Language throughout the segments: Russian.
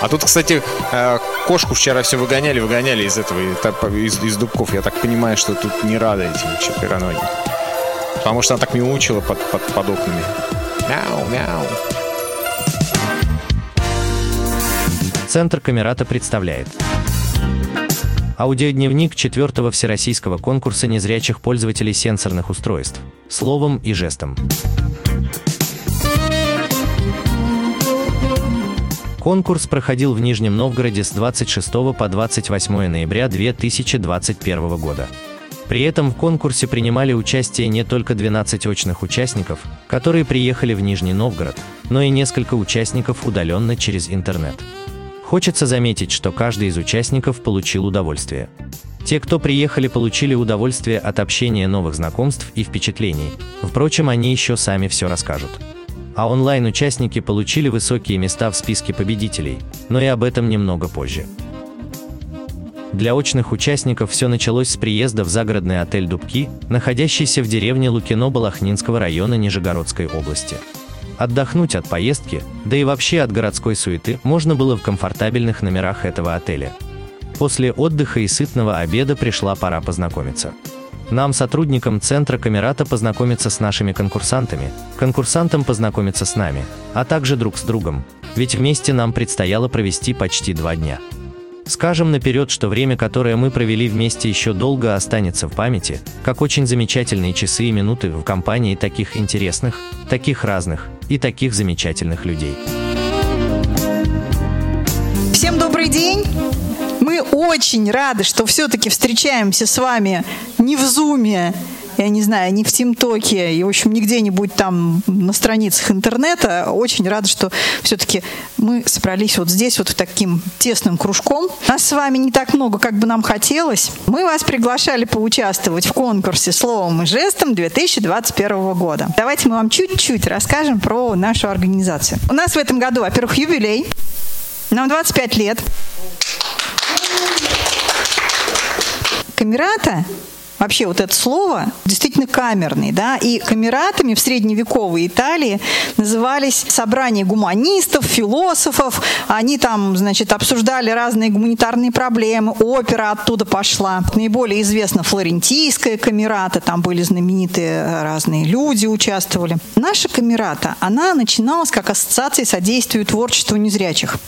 А тут, кстати, э, кошку вчера все выгоняли, выгоняли из этого, из, из дубков. Я так понимаю, что тут не рада этим четвероногим. Потому что она так мяучила под, под, под окнами. Мяу, мяу. Центр Камерата представляет Аудиодневник четвертого всероссийского конкурса незрячих пользователей сенсорных устройств. Словом и жестом. Конкурс проходил в Нижнем Новгороде с 26 по 28 ноября 2021 года. При этом в конкурсе принимали участие не только 12 очных участников, которые приехали в Нижний Новгород, но и несколько участников удаленно через интернет. Хочется заметить, что каждый из участников получил удовольствие. Те, кто приехали, получили удовольствие от общения новых знакомств и впечатлений. Впрочем, они еще сами все расскажут. А онлайн-участники получили высокие места в списке победителей, но и об этом немного позже. Для очных участников все началось с приезда в загородный отель «Дубки», находящийся в деревне Лукино Балахнинского района Нижегородской области. Отдохнуть от поездки, да и вообще от городской суеты, можно было в комфортабельных номерах этого отеля. После отдыха и сытного обеда пришла пора познакомиться. Нам, сотрудникам Центра Камерата, познакомиться с нашими конкурсантами, конкурсантам познакомиться с нами, а также друг с другом, ведь вместе нам предстояло провести почти два дня. Скажем наперед, что время, которое мы провели вместе, еще долго останется в памяти, как очень замечательные часы и минуты в компании таких интересных, таких разных и таких замечательных людей. Всем добрый день! Мы очень рады, что все-таки встречаемся с вами не в Зуме, я не знаю, не в ТимТоке и, в общем, не где-нибудь там на страницах интернета. Очень рада, что все-таки мы собрались вот здесь, вот в таким тесным кружком. Нас с вами не так много, как бы нам хотелось. Мы вас приглашали поучаствовать в конкурсе «Словом и жестом» 2021 года. Давайте мы вам чуть-чуть расскажем про нашу организацию. У нас в этом году, во-первых, юбилей. Нам 25 лет. Камерата вообще вот это слово действительно камерный, да, и камератами в средневековой Италии назывались собрания гуманистов, философов, они там, значит, обсуждали разные гуманитарные проблемы, опера оттуда пошла. Наиболее известна флорентийская камерата, там были знаменитые разные люди участвовали. Наша камерата, она начиналась как ассоциация содействию творчеству незрячих.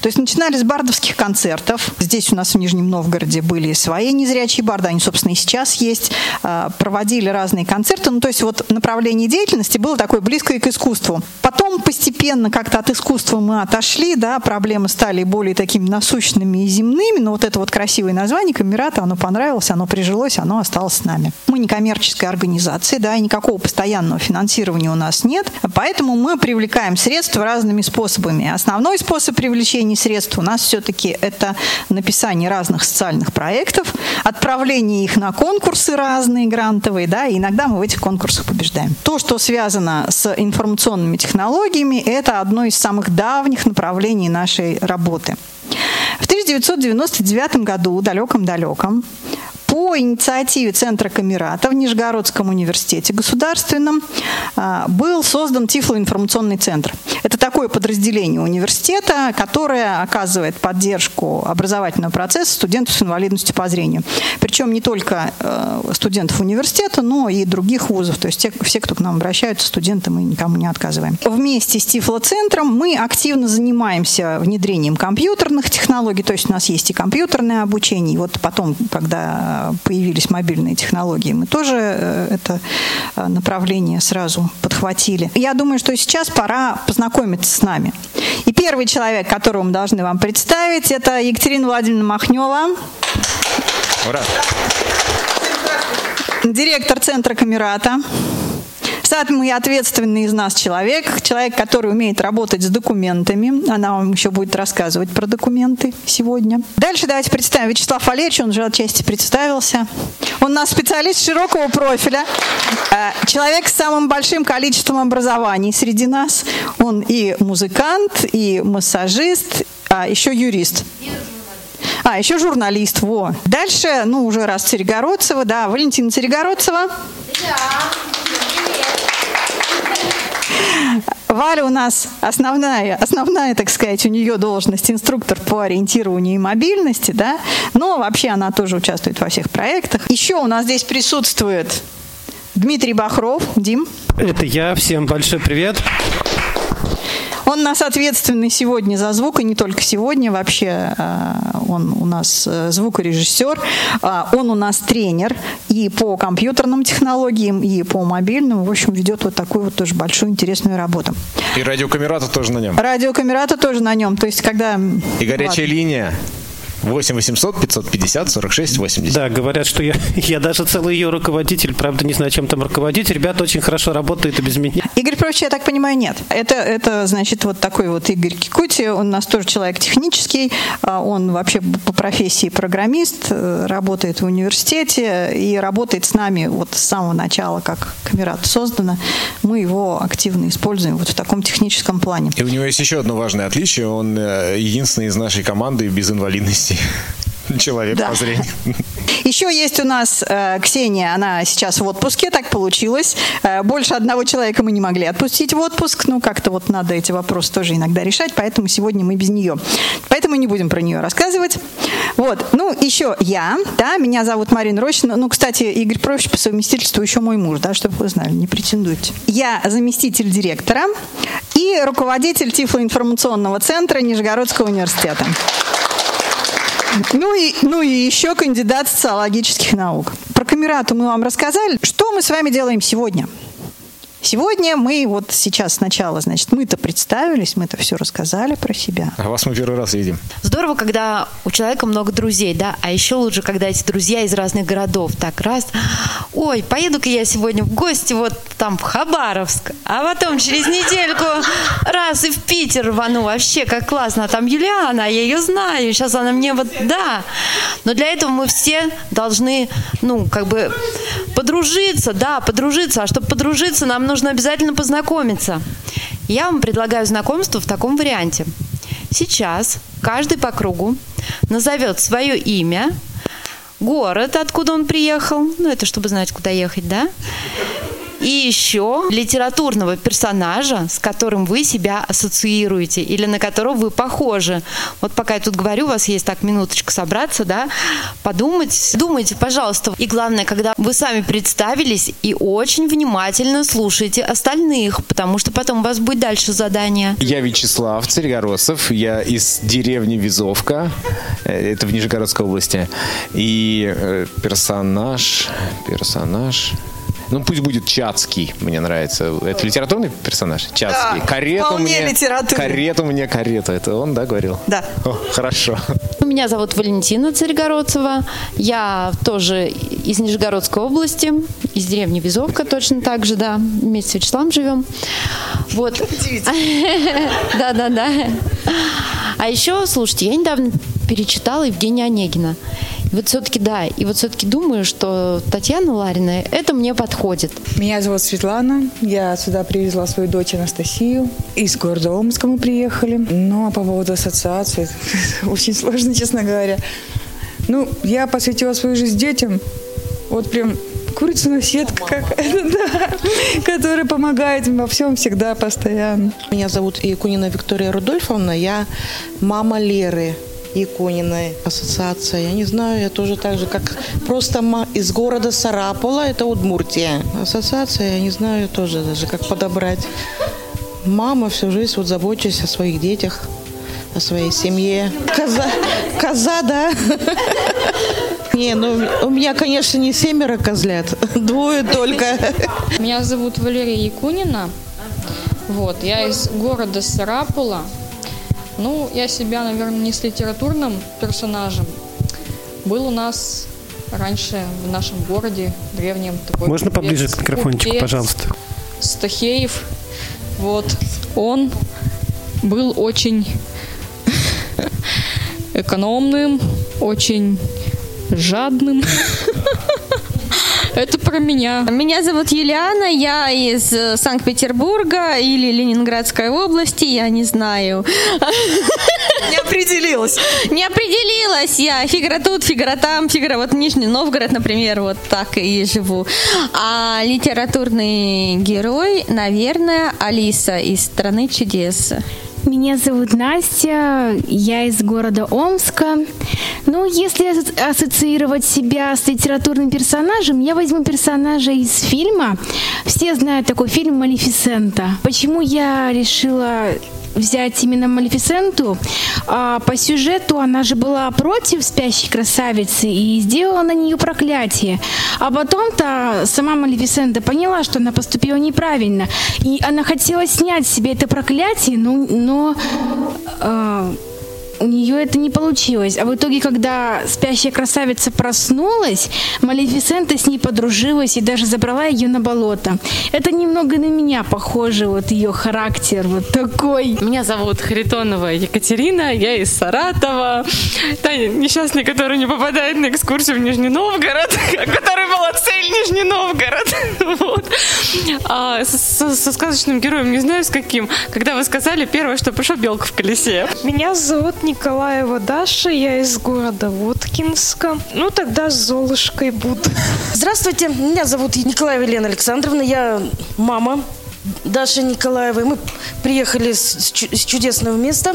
То есть начинали с бардовских концертов. Здесь у нас в Нижнем Новгороде были свои незрячие барды, они, собственно, и сейчас есть, а, проводили разные концерты. Ну, то есть вот направление деятельности было такое близкое к искусству. Потом постепенно как-то от искусства мы отошли, да, проблемы стали более такими насущными и земными, но вот это вот красивое название Камерата, оно понравилось, оно прижилось, оно осталось с нами. Мы не коммерческая организация, да, и никакого постоянного финансирования у нас нет, поэтому мы привлекаем средства разными способами. Основной способ привлечения средств у нас все-таки это написание разных социальных проектов, отправление их на конкурс, конкурсы разные грантовые, да, и иногда мы в этих конкурсах побеждаем. То, что связано с информационными технологиями, это одно из самых давних направлений нашей работы. В 1999 году, далеком-далеком, по инициативе Центра Камерата в Нижегородском университете государственном а, был создан Тифлоинформационный центр. Это такое подразделение университета, которое оказывает поддержку образовательного процесса студентов с инвалидностью по зрению. Причем не только э, студентов университета, но и других вузов. То есть те, все, кто к нам обращаются, студенты, мы никому не отказываем. Вместе с Тифлоцентром мы активно занимаемся внедрением компьютерных технологий. То есть у нас есть и компьютерное обучение. И вот потом, когда появились мобильные технологии, мы тоже э, это э, направление сразу подхватили. Я думаю, что сейчас пора познакомиться с нами. И первый человек, которого мы должны вам представить, это Екатерина Владимировна Махнева. Ура! Директор Центра Камерата. Самый ответственный из нас человек, человек, который умеет работать с документами. Она вам еще будет рассказывать про документы сегодня. Дальше давайте представим Вячеслав Валерьевич, он уже отчасти представился. Он у нас специалист широкого профиля, э, человек с самым большим количеством образований среди нас. Он и музыкант, и массажист, а еще юрист. А, еще журналист, во. Дальше, ну, уже раз Царегородцева, да, Валентина Царегородцева. Да. Валя у нас основная, основная, так сказать, у нее должность инструктор по ориентированию и мобильности, да, но вообще она тоже участвует во всех проектах. Еще у нас здесь присутствует Дмитрий Бахров. Дим. Это я. Всем большой привет. Он нас ответственный сегодня за звук, и не только сегодня, вообще э, он у нас э, звукорежиссер, а, он у нас тренер и по компьютерным технологиям, и по мобильным, в общем, ведет вот такую вот тоже большую интересную работу. И радиокамерата тоже на нем. Радиокамерата тоже на нем, то есть когда... И горячая Ладно. линия. 8 800 550 46 80. Да, говорят, что я, я даже целый ее руководитель, правда, не знаю, чем там руководить. Ребята очень хорошо работают и без меня. Игорь Прович, я так понимаю, нет. Это, это, значит, вот такой вот Игорь Кикути, он у нас тоже человек технический, а он вообще по профессии программист, э, работает в университете и работает с нами вот с самого начала, как Камерат создано. Мы его активно используем вот в таком техническом плане. И у него есть еще одно важное отличие. Он э, единственный из нашей команды без инвалидности человек да. по зрению. Еще есть у нас э, Ксения, она сейчас в отпуске, так получилось. Э, больше одного человека мы не могли отпустить в отпуск, ну как-то вот надо эти вопросы тоже иногда решать, поэтому сегодня мы без нее. Поэтому не будем про нее рассказывать. Вот, ну еще я, да, меня зовут Марина Рощина. Ну, кстати, Игорь Профич по совместительству еще мой муж, да, чтобы вы знали, не претендуйте. Я заместитель директора и руководитель Тифлоинформационного центра Нижегородского университета. Ну и, ну и еще кандидат социологических наук. Про камерату мы вам рассказали. Что мы с вами делаем сегодня? Сегодня мы вот сейчас сначала, значит, мы-то представились, мы-то все рассказали про себя. А вас мы первый раз видим. Здорово, когда у человека много друзей, да, а еще лучше, когда эти друзья из разных городов. Так, раз, ой, поеду-ка я сегодня в гости вот там в Хабаровск, а потом через недельку раз и в Питер рвану. Вообще, как классно. А там Юлиана, я ее знаю, сейчас она мне вот, да. Но для этого мы все должны, ну, как бы подружиться, да, подружиться. А чтобы подружиться, нам нужно обязательно познакомиться. Я вам предлагаю знакомство в таком варианте. Сейчас каждый по кругу назовет свое имя, город, откуда он приехал, ну это чтобы знать, куда ехать, да, и еще литературного персонажа, с которым вы себя ассоциируете или на которого вы похожи. Вот пока я тут говорю, у вас есть так минуточка собраться, да, подумать. Думайте, пожалуйста. И главное, когда вы сами представились и очень внимательно слушайте остальных, потому что потом у вас будет дальше задание. Я Вячеслав Царегородцев, я из деревни Визовка, э, это в Нижегородской области. И э, персонаж, персонаж, ну, пусть будет Чацкий, мне нравится. Это литературный персонаж? Чацкий. Да, карету мне, литературный. Карету мне, карета. Это он, да, говорил? Да. О, хорошо. Меня зовут Валентина Царегородцева. Я тоже из Нижегородской области, из деревни Визовка точно так же, да. Вместе с Вячеславом живем. Вот. Да, да, да. А еще, слушайте, я недавно перечитала Евгения Онегина. Вот все-таки, да, и вот все-таки думаю, что Татьяна Ларина, это мне подходит. Меня зовут Светлана, я сюда привезла свою дочь Анастасию. Из города Омска мы приехали. Ну, а по поводу ассоциации, очень сложно, честно говоря. Ну, я посвятила свою жизнь детям. Вот прям курица сетка какая-то, да, которая помогает во всем всегда, постоянно. Меня зовут Якунина Виктория Рудольфовна, я мама Леры. Якониной ассоциация. Я не знаю, я тоже так же, как просто из города Сарапола, это Удмуртия. Ассоциация, я не знаю тоже даже, как подобрать. Мама всю жизнь вот заботится о своих детях, о своей семье. Коза, коза да? Не, ну у меня, конечно, не семеро козлят, двое только. Меня зовут Валерия Якунина. Вот, я из города Сарапула, ну, я себя, наверное, не с литературным персонажем. Был у нас раньше в нашем городе древнем такой Можно купец, поближе к микрофончику, купец, пожалуйста? Стахеев. Вот. Он был очень экономным, очень жадным. Это про меня. Меня зовут Юлиана, я из э, Санкт-Петербурга или Ленинградской области, я не знаю. Не определилась. Не определилась я. Фигура тут, фигура там, фигура вот Нижний Новгород, например, вот так и живу. А литературный герой, наверное, Алиса из «Страны чудес». Меня зовут Настя, я из города Омска. Ну, если ас- ассоциировать себя с литературным персонажем, я возьму персонажа из фильма. Все знают такой фильм «Малефисента». Почему я решила взять именно Малефисенту? А, по сюжету она же была против спящей красавицы и сделала на нее проклятие. А потом-то сама Малефисента поняла, что она поступила неправильно. И она хотела снять с себя это проклятие, но, но а, у нее это не получилось. А в итоге, когда спящая красавица проснулась, Малефисента с ней подружилась и даже забрала ее на болото. Это немного на меня похоже, вот ее характер вот такой. Меня зовут Харитонова Екатерина, я из Саратова. Та несчастный, который не попадает на экскурсию в Нижний Новгород, который была цель Нижний Новгород. Вот. А со, со сказочным героем, не знаю с каким, когда вы сказали первое, что пришел белка в колесе. Меня зовут Николаева Даша, я из города Воткинска. Ну, тогда с Золушкой буду. Здравствуйте, меня зовут Николаева Елена Александровна, я мама Даши Николаевой. Мы приехали с, с чудесного места,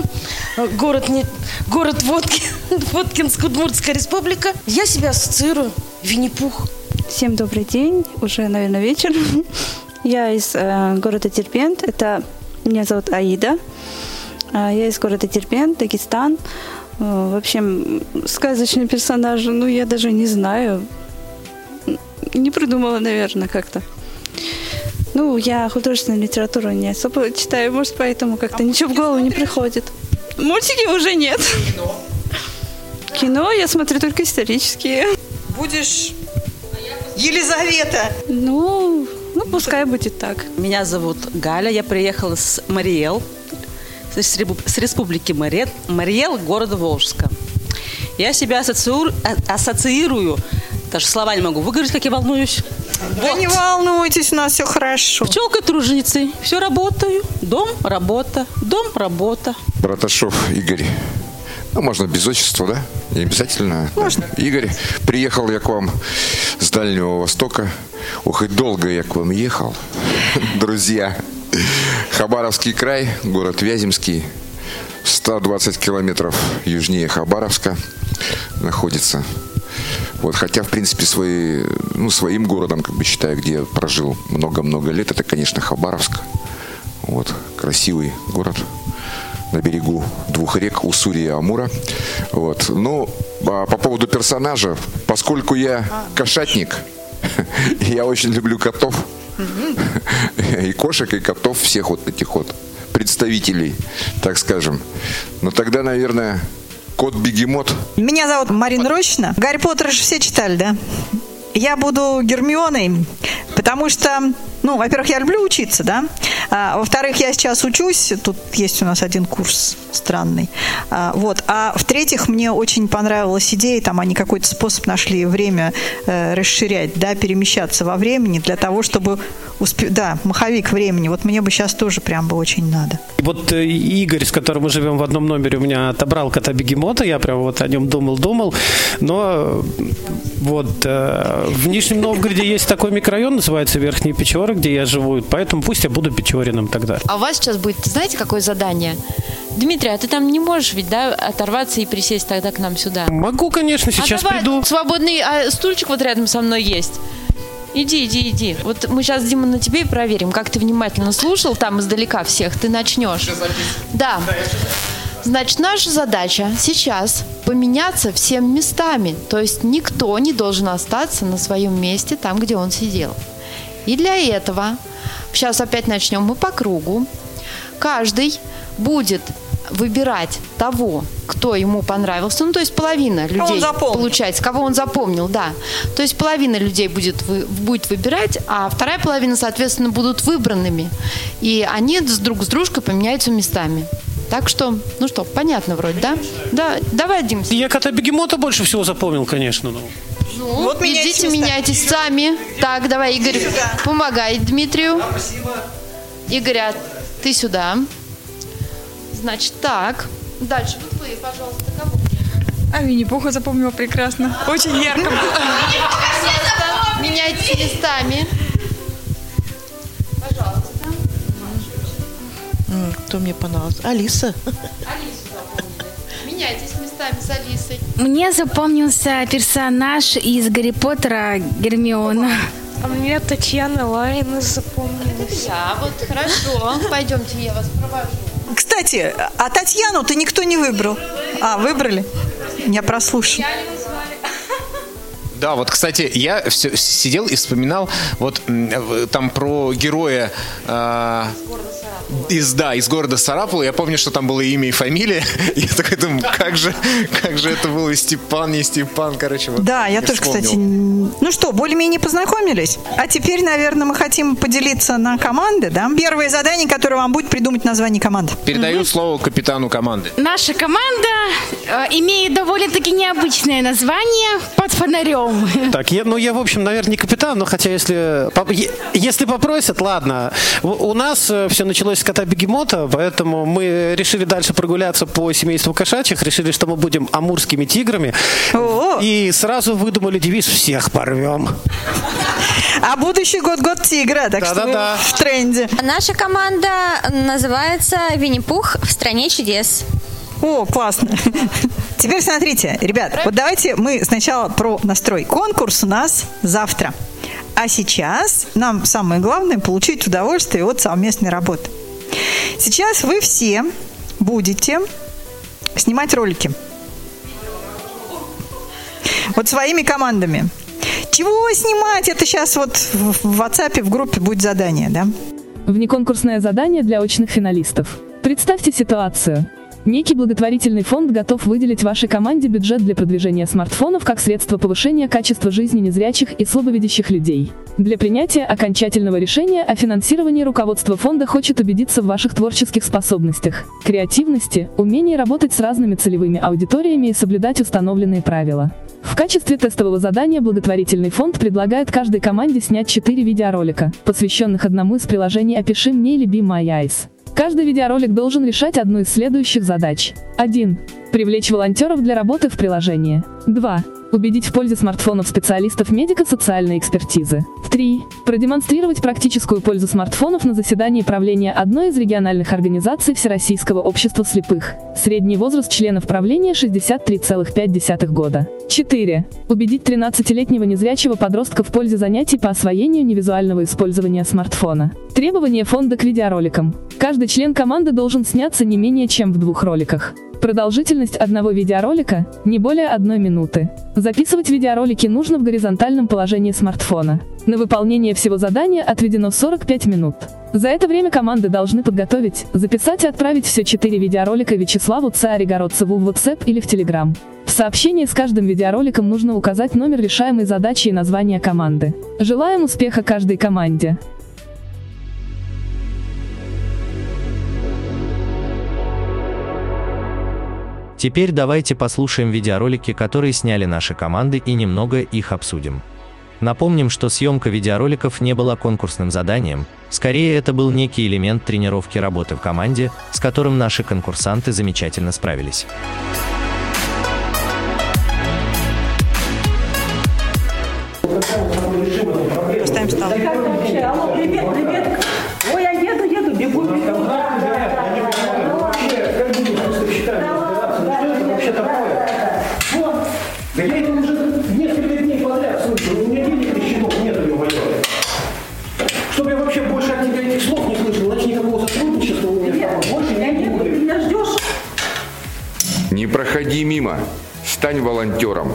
город, не, город Водки, Воткинск, Удмуртская республика. Я себя ассоциирую Винни-Пух. Всем добрый день, уже, наверное, вечер. Я из э, города Дербент, это меня зовут Аида. А, Я из города Дербент, Дагестан. Э, В общем, сказочный персонаж, ну, я даже не знаю. Не придумала, наверное, как-то. Ну, я художественную литературу не особо читаю, может, поэтому как-то ничего в голову не приходит. Мультики уже нет. Кино я смотрю только исторические. Будешь Елизавета. Ну, ну, пускай будет так. Меня зовут Галя, я приехала с Мариэл, с республики Мариэл, Мариэл города Волжска. Я себя ассоциирую, а- ассоциирую, даже слова не могу выговорить, как я волнуюсь. Да не волнуйтесь, у нас все хорошо. Пчелкой-труженицей. Все работаю. Дом, работа. Дом, работа. Браташов Игорь. Ну, можно без отчества, да? Не обязательно. Можно. Игорь, приехал я к вам с Дальнего Востока. Ох, и долго я к вам ехал, друзья. Хабаровский край, город Вяземский, 120 километров южнее Хабаровска находится. Вот, хотя, в принципе, свои, ну, своим городом, как бы считаю, где я прожил много-много лет, это, конечно, Хабаровск. Вот, красивый город на берегу двух рек Уссури и Амура. Вот. Ну, а по поводу персонажа, поскольку я кошатник, я очень люблю котов. И кошек, и котов, всех вот этих вот представителей, так скажем. Но тогда, наверное, кот-бегемот Меня зовут Марина Рощина. Гарри Поттера же все читали, да? Я буду Гермионой, потому что, ну, во-первых, я люблю учиться, да? А, во-вторых, я сейчас учусь, тут есть у нас один курс странный. А, вот. А в-третьих, мне очень понравилась идея, там они какой-то способ нашли время э, расширять, да, перемещаться во времени для того, чтобы успе... да, маховик времени. Вот мне бы сейчас тоже прям бы очень надо. Вот э, Игорь, с которым мы живем в одном номере, у меня отобрал кота бегемота, я прям вот о нем думал-думал, но э, вот э, в Нижнем Новгороде есть такой микрорайон, называется Верхние Печоры, где я живу, поэтому пусть я буду Печориным тогда. А у вас сейчас будет, знаете, какое задание? Дмитрий, а ты там не можешь ведь, да, оторваться и присесть тогда к нам сюда? Могу, конечно, сейчас а давай, приду. Свободный а, стульчик вот рядом со мной есть. Иди, иди, иди. Вот мы сейчас, Дима, на тебе и проверим, как ты внимательно слушал там издалека всех. Ты начнешь. Да. Значит, наша задача сейчас поменяться всем местами. То есть никто не должен остаться на своем месте там, где он сидел. И для этого сейчас опять начнем мы по кругу. Каждый будет выбирать того, кто ему понравился, ну то есть половина людей он запомнил. получается, кого он запомнил, да. То есть половина людей будет, вы- будет выбирать, а вторая половина, соответственно, будут выбранными. И они с друг с дружкой поменяются местами. Так что, ну что, понятно вроде, да? Да, давай, Дим. Я кота бегемота больше всего запомнил, конечно. Ну. Ну, Вот идите, меняйтесь сами. Так, давай, Игорь, помогай Дмитрию. Игорь, а ты сюда. Значит, так. Дальше, вот вы, пожалуйста, кого? А Винни-Пуха запомнила прекрасно. Очень ярко было. Меняйтесь местами. Пожалуйста. Кто мне понравился? Алиса. Алису запомнили. Меняйтесь местами с Алисой. Мне запомнился персонаж из Гарри Поттера Гермиона. А мне Татьяна Ларина запомнилась. Я вот, хорошо. Пойдемте, я вас провожу. Кстати, а Татьяну-то никто не выбрал. А, выбрали? Я прослушал. Да, вот, кстати, я все сидел и вспоминал вот там про героя а, из да из города Сарапула. Я помню, что там было имя и фамилия. Я такой думаю, как же, как же это было Степан, не Степан, короче. Вот Да, я тоже, вспомнил. кстати. Ну что, более-менее познакомились. А теперь, наверное, мы хотим поделиться на команды, да? Первое задание, которое вам будет придумать название команд. Передаю слово капитану команды. Наша команда э, имеет довольно-таки необычное название «Под фонарем». Так, я, ну я, в общем, наверное, не капитан, но хотя если, если попросят, ладно. У, у нас все началось с кота бегемота, поэтому мы решили дальше прогуляться по семейству кошачьих, решили, что мы будем амурскими тиграми. И сразу выдумали девиз «Всех порвем». А будущий год год тигра, так что вы Да-да-да. в тренде. Наша команда называется «Винни-Пух в стране чудес». О, классно. Теперь смотрите, ребят, вот давайте мы сначала про настрой. Конкурс у нас завтра. А сейчас нам самое главное получить удовольствие от совместной работы. Сейчас вы все будете снимать ролики. Вот своими командами. Чего снимать? Это сейчас вот в WhatsApp в группе будет задание, да? Внеконкурсное задание для очных финалистов. Представьте ситуацию. Некий благотворительный фонд готов выделить вашей команде бюджет для продвижения смартфонов как средство повышения качества жизни незрячих и слабовидящих людей. Для принятия окончательного решения о финансировании руководство фонда хочет убедиться в ваших творческих способностях, креативности, умении работать с разными целевыми аудиториями и соблюдать установленные правила. В качестве тестового задания благотворительный фонд предлагает каждой команде снять 4 видеоролика, посвященных одному из приложений «Опиши мне» или Be My Eyes. Каждый видеоролик должен решать одну из следующих задач. 1. Привлечь волонтеров для работы в приложении. 2. Убедить в пользе смартфонов специалистов медико-социальной экспертизы. 3. Продемонстрировать практическую пользу смартфонов на заседании правления одной из региональных организаций Всероссийского общества слепых. Средний возраст членов правления 63,5 года. 4. Убедить 13-летнего незрячего подростка в пользе занятий по освоению невизуального использования смартфона. Требования фонда к видеороликам. Каждый член команды должен сняться не менее чем в двух роликах. Продолжительность одного видеоролика – не более одной минуты. Записывать видеоролики нужно в горизонтальном положении смартфона. На выполнение всего задания отведено 45 минут. За это время команды должны подготовить, записать и отправить все четыре видеоролика Вячеславу Царегородцеву в WhatsApp или в Telegram. В сообщении с каждым видеороликом нужно указать номер решаемой задачи и название команды. Желаем успеха каждой команде! Теперь давайте послушаем видеоролики, которые сняли наши команды и немного их обсудим. Напомним, что съемка видеороликов не была конкурсным заданием, скорее это был некий элемент тренировки работы в команде, с которым наши конкурсанты замечательно справились. Поставим стол. Алло, привет, привет. Ой, я еду, еду, бегу. Да я это уже несколько дней подряд слышу. У меня денег на счетов нет, ё-моё. Чтобы я вообще больше от тебя этих слов не слышал, значит никакого сотрудничества у меня с тобой больше не будет. Ты меня ждешь? Проходи мимо. Стань волонтером.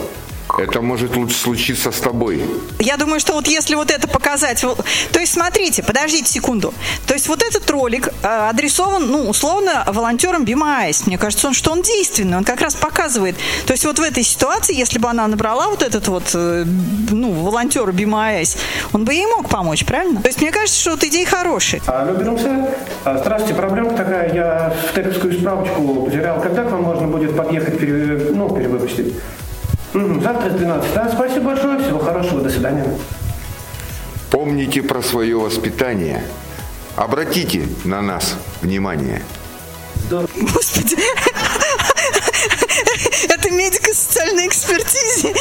Это может лучше случиться с тобой. Я думаю, что вот если вот это показать, вот- то есть смотрите, подождите секунду, то есть вот этот ролик э, адресован, ну, условно, волонтерам БИМАИС. Мне кажется, он, что он действенный, он как раз показывает. То есть вот в этой ситуации, если бы она набрала вот этот вот, э, ну, волонтер БИМАИС, он бы ей мог помочь, правильно? То есть мне кажется, что вот идея хорошая. Алло, Бернсе. А, Здравствуйте, проблема такая. Я теперскую справочку потерял. Когда к вам можно будет подъехать, пере- ну, перевыпустить? Завтра с 12. Да, спасибо большое. Всего хорошего. До свидания. Помните про свое воспитание. Обратите на нас внимание. Господи, Это медико-социальной экспертизе.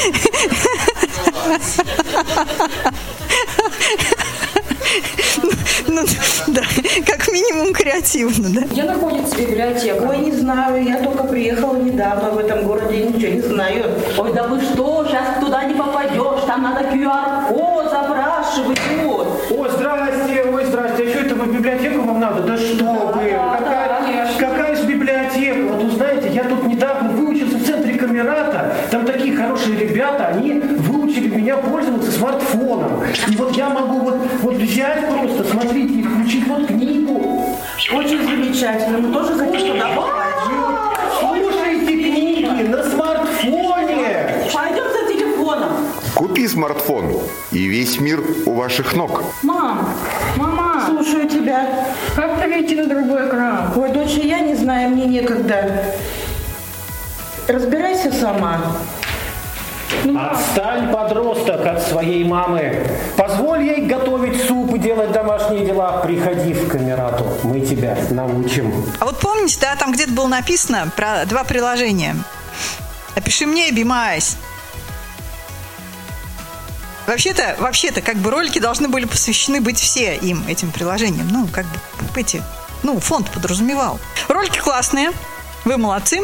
Ну, да, как минимум креативно, да? Где находится библиотека? Ой, не знаю, я только приехала недавно в этом городе, ничего не знаю. Ой, да вы что, сейчас туда не попадешь, там надо QR-код запрашивать, вот. Ой, здрасте, ой, здрасте, а что это вы в библиотеку вам надо? Да что вы, какая, какая же библиотека? Вот вы знаете, я тут недавно выучился в центре Камерата, там такие хорошие ребята, они выучили меня пользоваться смартфоном. И вот я могу вот, вот взять просто, смотрите, Очень замечательно, мы тоже хотим туда Слушайте книги на смартфоне. Пойдем за телефоном. Купи смартфон, и весь мир у ваших ног. Мам, мама. Слушаю тебя. Как перейти на другой экран? Ой, дочь, я не знаю, мне некогда. Разбирайся сама. Отстань, подросток, от своей мамы. Позволь ей готовить суп и делать домашние дела. Приходи в Камерату, мы тебя научим. А вот помните, да, там где-то было написано про два приложения. Опиши мне Be My Eyes. Вообще-то, вообще-то, как бы ролики должны были посвящены быть все им, этим приложениям. Ну, как бы эти, ну, фонд подразумевал. Ролики классные, вы молодцы.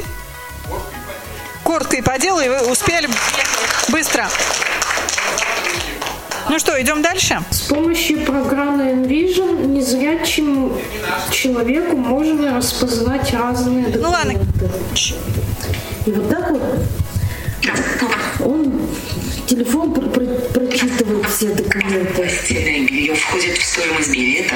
Коротко и по делу, и вы успели быстро. Ну что, идем дальше? С помощью программы Envision незрячему человеку можно распознать разные документы. Ну ладно. И вот так вот он телефон пр- пр- прочитывает все документы. Постельное белье входит в стоимость билета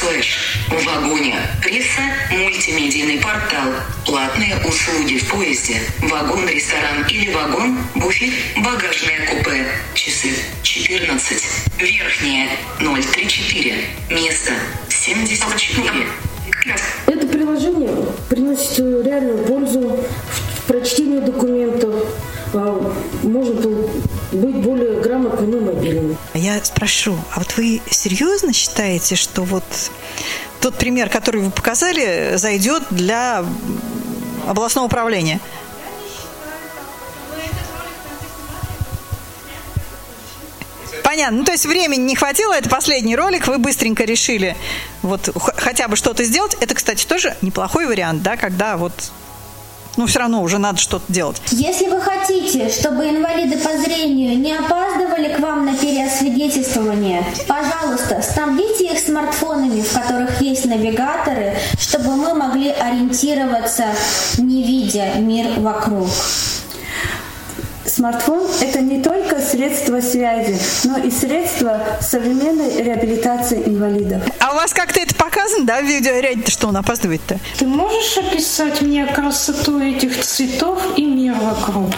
слэш в вагоне. Пресса, мультимедийный портал, платные услуги в поезде, вагон, ресторан или вагон, буфет, багажное купе, часы 14, верхнее 034, место 74. Это приложение приносит э, реальную пользу в прочтении документов. А, Можно был быть более грамотным и мобильным. А Я спрошу, а вот вы серьезно считаете, что вот тот пример, который вы показали, зайдет для областного управления? Понятно. Ну, то есть времени не хватило, это последний ролик, вы быстренько решили вот хотя бы что-то сделать. Это, кстати, тоже неплохой вариант, да, когда вот, ну, все равно уже надо что-то делать. Если вы хотите, чтобы инвалиды по зрению не опаздывали к вам на переосвидетельствование, пожалуйста, снабдите их смартфонами, в которых есть навигаторы, чтобы мы могли ориентироваться, не видя мир вокруг. Смартфон – это не только средство связи, но и средство современной реабилитации инвалидов. А у вас как-то это показано, да, в видеоряде, что он опаздывает-то? Ты можешь описать мне красоту этих цветов и мир вокруг?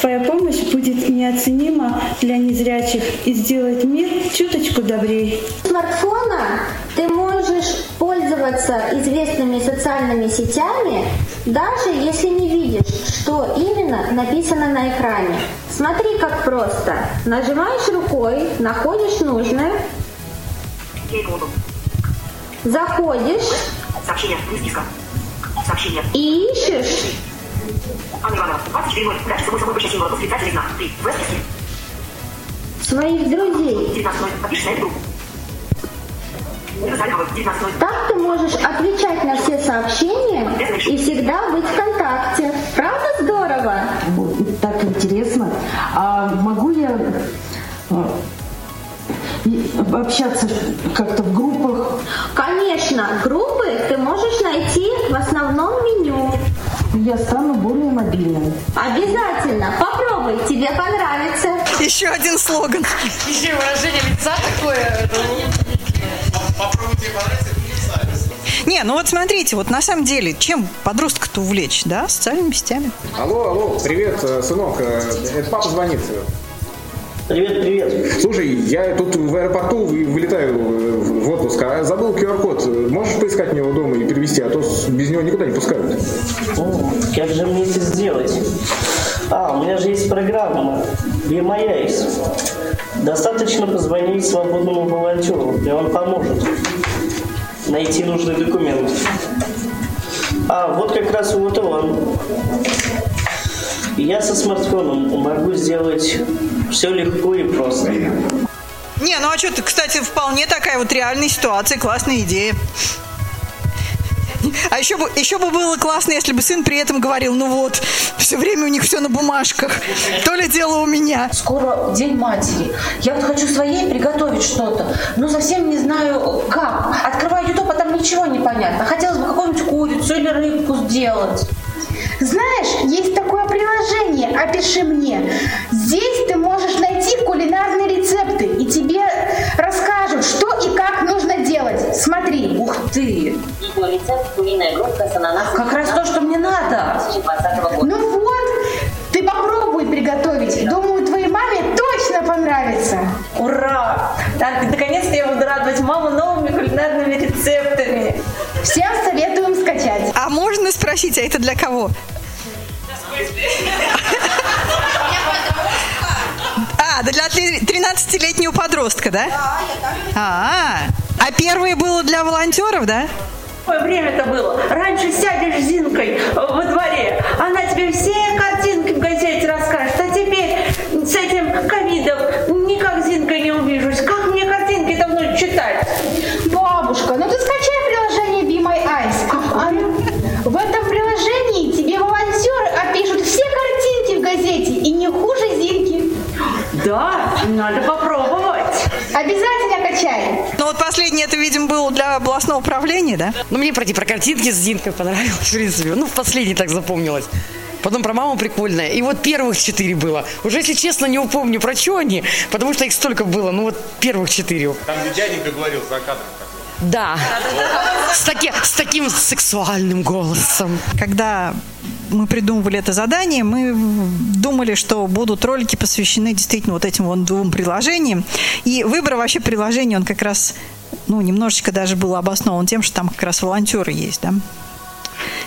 Твоя помощь будет неоценима для незрячих и сделает мир чуточку добрее. смартфона ты можешь пользоваться известными социальными сетями, даже если не видишь, что именно написано на экране. Смотри, как просто. Нажимаешь рукой, находишь нужное, заходишь Сообщение. Сообщение. и ищешь Анна Ивановна, 24 0. Дальше собой собой почти символ. Восклицательный знак. Ты в списке. своих друзей. Так ты можешь отвечать на все сообщения и всегда быть в контакте. Правда здорово? Так интересно. А могу я а, общаться как-то в группах? Конечно, группы ты можешь найти в основном меню. Я стану более мобильным. Обязательно. Попробуй, тебе понравится. Еще один слоган. Еще выражение лица такое. Не, ну вот смотрите, вот на самом деле, чем подростка-то увлечь, да, социальными сетями. Алло, алло, привет, э, сынок, э, это папа звонит. Привет, привет. Слушай, я тут в аэропорту вы- вылетаю э, в отпуск, а забыл QR-код. Можешь поискать мне его дома и перевести, а то без него никуда не пускают. О, как же мне это сделать? А, у меня же есть программа «Be My Eyes». Достаточно позвонить свободному волонтеру, и он поможет. найти нужный документ. А, вот как раз вот он. Я со смартфоном могу сделать все легко и просто. Не, ну а что ты, кстати, вполне такая вот реальная ситуация, классная идея. А еще бы, еще бы было классно, если бы сын при этом говорил, ну вот, все время у них все на бумажках. То ли дело у меня. Скоро День матери. Я вот хочу своей приготовить что-то, но совсем не знаю как. Открываю YouTube, а там ничего не понятно. Хотелось бы какую-нибудь курицу или рыбку сделать. Знаешь, есть такое приложение «Опиши мне». Здесь ты можешь найти кулинарные рецепты, и тебе расскажут, что и как нужно делать. Смотри. Ух ты! Рецепт куриная грудка с ананасом. Как раз то, что мне надо. 2020 года. Ну вот, ты попробуй приготовить. Думаю, твоей маме точно понравится. Ура! Так, наконец-то я буду радовать маму новыми кулинарными рецептами. Всем советуем скачать. А можно спросить, а это для кого? А, да для 13-летнего подростка, да? А, а первое было для волонтеров, да? Какое время-то было? Раньше сядешь с Зинкой во дворе, она тебе все картинки в газете расскажет, а теперь с этим ковидом никак с Зинкой не увижусь. Как мне картинки давно читать? Бабушка, ну ты скачай приложение Be My Eyes. А в этом приложении тебе волонтеры опишут все картинки в газете и не хуже Зинки. Да, надо попробовать. Обязательно качай. Ну вот последнее это, видимо, было для областного управления, да? Ну, мне про, про картинки с Зинкой понравилось, в принципе. Ну, в последний так запомнилось. Потом про маму прикольная. И вот первых четыре было. Уже, если честно, не упомню, про что они, потому что их столько было. Ну, вот первых четыре. Там, где дяденька говорил за кадром. Да. С, таки, с таким сексуальным голосом. Когда мы придумывали это задание, мы думали, что будут ролики посвящены действительно вот этим вот двум приложениям. И выбор вообще приложения, он как раз, ну, немножечко даже был обоснован тем, что там как раз волонтеры есть, да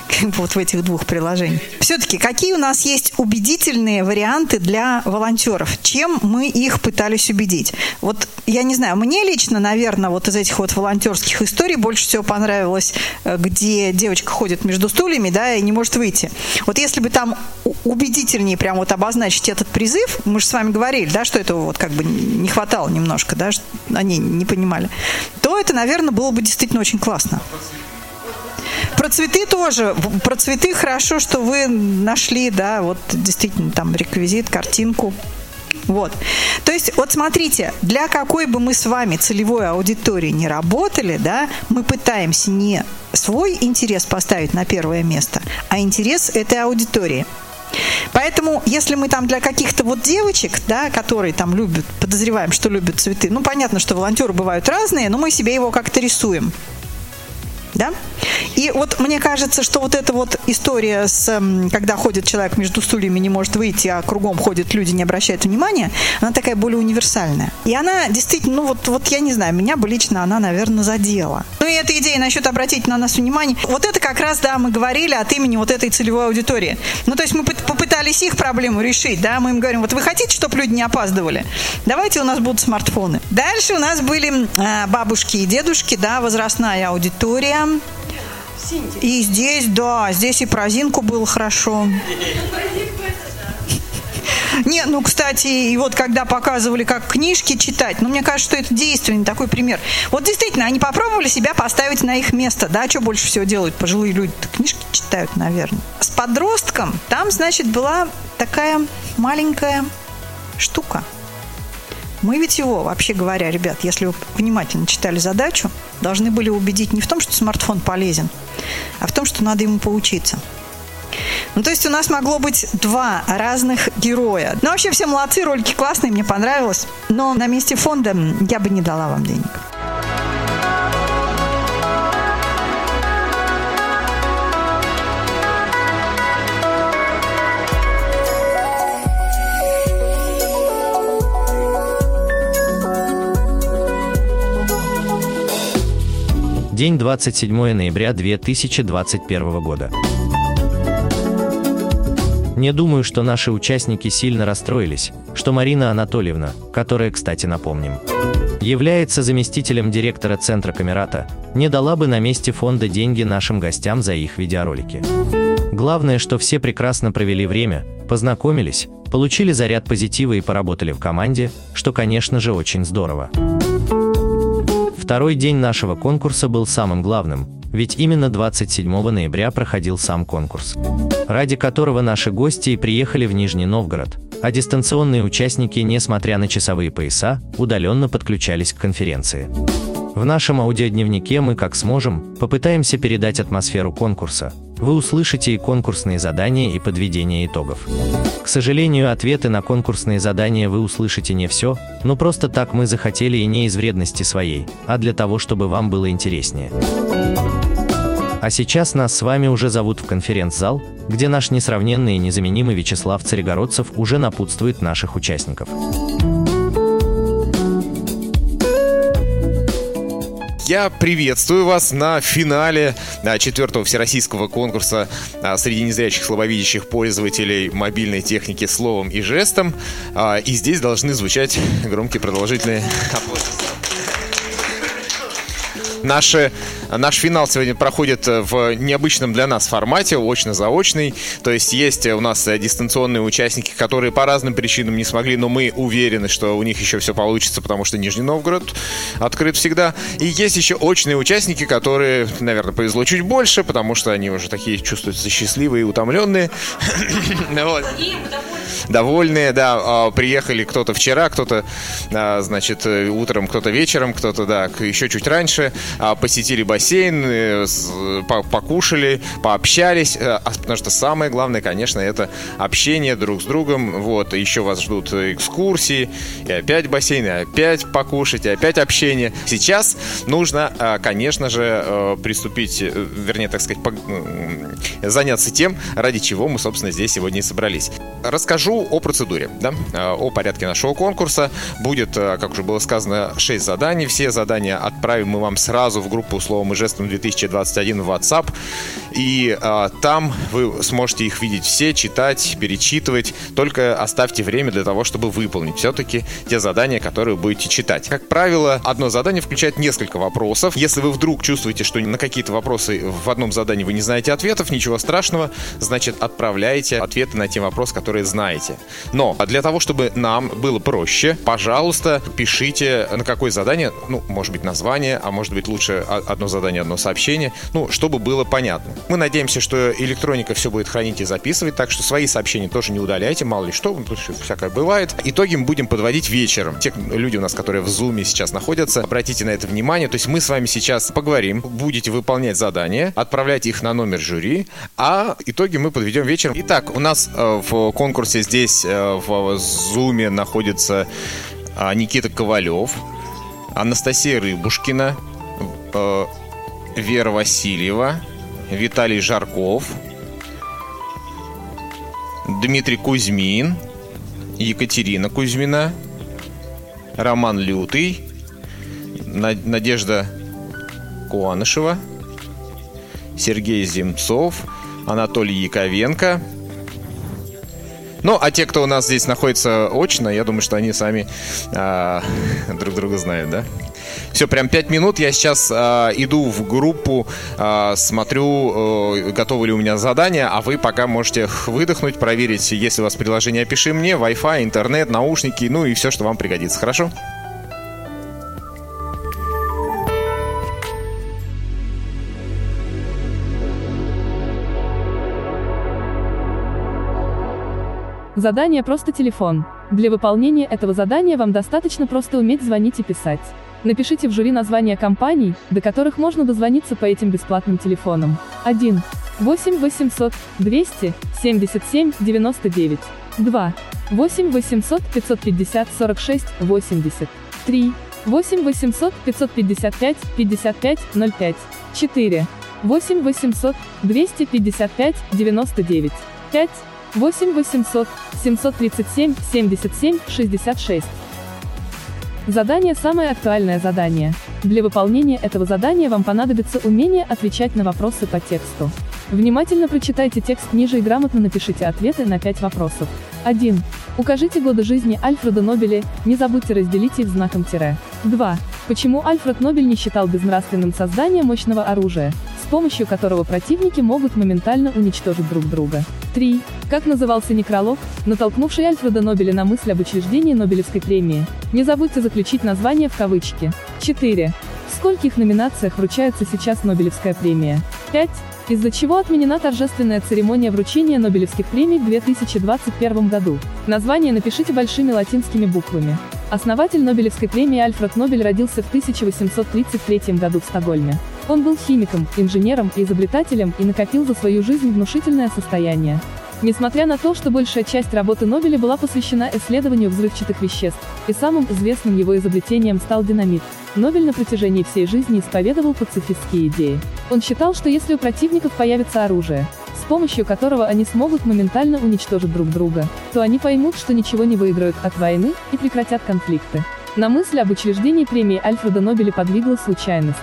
вот в этих двух приложениях. Все-таки какие у нас есть убедительные варианты для волонтеров? Чем мы их пытались убедить? Вот я не знаю, мне лично, наверное, вот из этих вот волонтерских историй больше всего понравилось, э, где девочка ходит между стульями, да, и не может выйти. Вот если бы там убедительнее прям вот обозначить этот призыв, мы же с вами говорили, да, что этого вот как бы не хватало немножко, да, они не понимали, то это, наверное, было бы действительно очень классно. Про цветы тоже. Про цветы хорошо, что вы нашли, да, вот действительно там реквизит, картинку. Вот. То есть, вот смотрите, для какой бы мы с вами целевой аудитории не работали, да, мы пытаемся не свой интерес поставить на первое место, а интерес этой аудитории. Поэтому, если мы там для каких-то вот девочек, да, которые там любят, подозреваем, что любят цветы, ну, понятно, что волонтеры бывают разные, но мы себе его как-то рисуем. Да? И вот мне кажется, что вот эта вот история с, когда ходит человек между стульями, не может выйти, а кругом ходят люди, не обращают внимания, она такая более универсальная. И она действительно, ну вот, вот я не знаю, меня бы лично она, наверное, задела. Ну и эта идея насчет обратить на нас внимание, вот это как раз, да, мы говорили от имени вот этой целевой аудитории. Ну то есть мы попытались их проблему решить, да, мы им говорим, вот вы хотите, чтобы люди не опаздывали? Давайте у нас будут смартфоны. Дальше у нас были э, бабушки и дедушки, да, возрастная аудитория, и здесь, да, здесь и про Зинку было хорошо. Не, ну, кстати, и вот когда показывали, как книжки читать, ну, мне кажется, что это действенный такой пример. Вот действительно, они попробовали себя поставить на их место, да, что больше всего делают пожилые люди? книжки читают, наверное. С подростком там, значит, была такая маленькая штука – мы ведь его, вообще говоря, ребят, если вы внимательно читали задачу, должны были убедить не в том, что смартфон полезен, а в том, что надо ему поучиться. Ну, то есть у нас могло быть два разных героя. Ну, вообще все молодцы, ролики классные, мне понравилось. Но на месте фонда я бы не дала вам денег. День 27 ноября 2021 года. Не думаю, что наши участники сильно расстроились, что Марина Анатольевна, которая, кстати, напомним, является заместителем директора Центра Камерата, не дала бы на месте фонда деньги нашим гостям за их видеоролики. Главное, что все прекрасно провели время, познакомились, получили заряд позитива и поработали в команде, что, конечно же, очень здорово. Второй день нашего конкурса был самым главным, ведь именно 27 ноября проходил сам конкурс, ради которого наши гости и приехали в Нижний Новгород, а дистанционные участники, несмотря на часовые пояса, удаленно подключались к конференции. В нашем аудиодневнике мы, как сможем, попытаемся передать атмосферу конкурса. Вы услышите и конкурсные задания, и подведение итогов. К сожалению, ответы на конкурсные задания вы услышите не все, но просто так мы захотели и не из вредности своей, а для того, чтобы вам было интереснее. А сейчас нас с вами уже зовут в конференц-зал, где наш несравненный и незаменимый Вячеслав Царегородцев уже напутствует наших участников. Я приветствую вас на финале четвертого всероссийского конкурса а, среди незрячих слабовидящих пользователей мобильной техники словом и жестом. А, и здесь должны звучать громкие продолжительные аплодисменты. Наши, наш финал сегодня проходит в необычном для нас формате, очно-заочный. То есть есть у нас дистанционные участники, которые по разным причинам не смогли, но мы уверены, что у них еще все получится, потому что Нижний Новгород открыт всегда. И есть еще очные участники, которые, наверное, повезло чуть больше, потому что они уже такие чувствуются счастливые и утомленные. Довольные, да. Приехали кто-то вчера, кто-то, значит, утром, кто-то вечером, кто-то, да, еще чуть раньше. А, посетили бассейн, э, покушали, пообщались, э, а, потому что самое главное, конечно, это общение друг с другом. Вот, еще вас ждут экскурсии, и опять бассейн, и опять покушать, и опять общение. Сейчас нужно, конечно же, э, приступить, вернее, так сказать, заняться тем, ради чего мы, собственно, здесь сегодня и собрались. Расскажу о процедуре, да, о порядке нашего конкурса. Будет, как уже было сказано, 6 заданий. Все задания отправим мы вам сразу в группу словом и жестом 2021 в WhatsApp. И а, там вы сможете их видеть все, читать, перечитывать. Только оставьте время для того, чтобы выполнить все-таки те задания, которые будете читать. Как правило, одно задание включает несколько вопросов. Если вы вдруг чувствуете, что на какие-то вопросы в одном задании вы не знаете ответов, ничего страшного, значит отправляйте ответы на те вопросы, которые знаете. Но для того, чтобы нам было проще, пожалуйста, пишите на какое задание, ну, может быть, название, а может быть, лучше одно задание, одно сообщение, ну, чтобы было понятно. Мы надеемся, что электроника все будет хранить и записывать, так что свои сообщения тоже не удаляйте, мало ли что, что всякое бывает. Итоги мы будем подводить вечером. Те люди у нас, которые в Zoom сейчас находятся, обратите на это внимание. То есть мы с вами сейчас поговорим, будете выполнять задания, отправлять их на номер жюри, а итоги мы подведем вечером. Итак, у нас э, в конкурсе здесь э, в Zoom находится э, Никита Ковалев, Анастасия Рыбушкина, Вера Васильева, Виталий Жарков, Дмитрий Кузьмин, Екатерина Кузьмина, Роман Лютый, Надежда Куанышева, Сергей Земцов, Анатолий Яковенко. Ну, а те, кто у нас здесь находится очно, я думаю, что они сами а, друг друга знают, да? Все, прям 5 минут. Я сейчас э, иду в группу, э, смотрю, э, готовы ли у меня задания, а вы пока можете выдохнуть, проверить, если у вас приложение «Пиши мне», Wi-Fi, интернет, наушники, ну и все, что вам пригодится. Хорошо? Задание «Просто телефон». Для выполнения этого задания вам достаточно просто уметь звонить и писать. Напишите в жюри названия компаний, до которых можно дозвониться по этим бесплатным телефонам. 1. 8 800 200 77 99. 2. 8 800 550 46 80. 3. 8 800 555 55 05. 4. 8 800 255 99. 5. 8 800 737 77 66. Задание самое актуальное задание. Для выполнения этого задания вам понадобится умение отвечать на вопросы по тексту. Внимательно прочитайте текст ниже и грамотно напишите ответы на 5 вопросов. 1. Укажите годы жизни Альфреда Нобеля, не забудьте разделить их знаком тире. 2. Почему Альфред Нобель не считал безнравственным создание мощного оружия, с помощью которого противники могут моментально уничтожить друг друга? 3. Как назывался некролог, натолкнувший Альфреда Нобеля на мысль об учреждении Нобелевской премии? Не забудьте заключить название в кавычки. 4. В скольких номинациях вручается сейчас Нобелевская премия? 5. Из-за чего отменена торжественная церемония вручения Нобелевских премий в 2021 году? Название напишите большими латинскими буквами. Основатель Нобелевской премии Альфред Нобель родился в 1833 году в Стокгольме. Он был химиком, инженером и изобретателем и накопил за свою жизнь внушительное состояние. Несмотря на то, что большая часть работы Нобеля была посвящена исследованию взрывчатых веществ, и самым известным его изобретением стал динамит, Нобель на протяжении всей жизни исповедовал пацифистские идеи. Он считал, что если у противников появится оружие, с помощью которого они смогут моментально уничтожить друг друга, то они поймут, что ничего не выиграют от войны и прекратят конфликты. На мысль об учреждении премии Альфреда Нобеля подвигла случайность.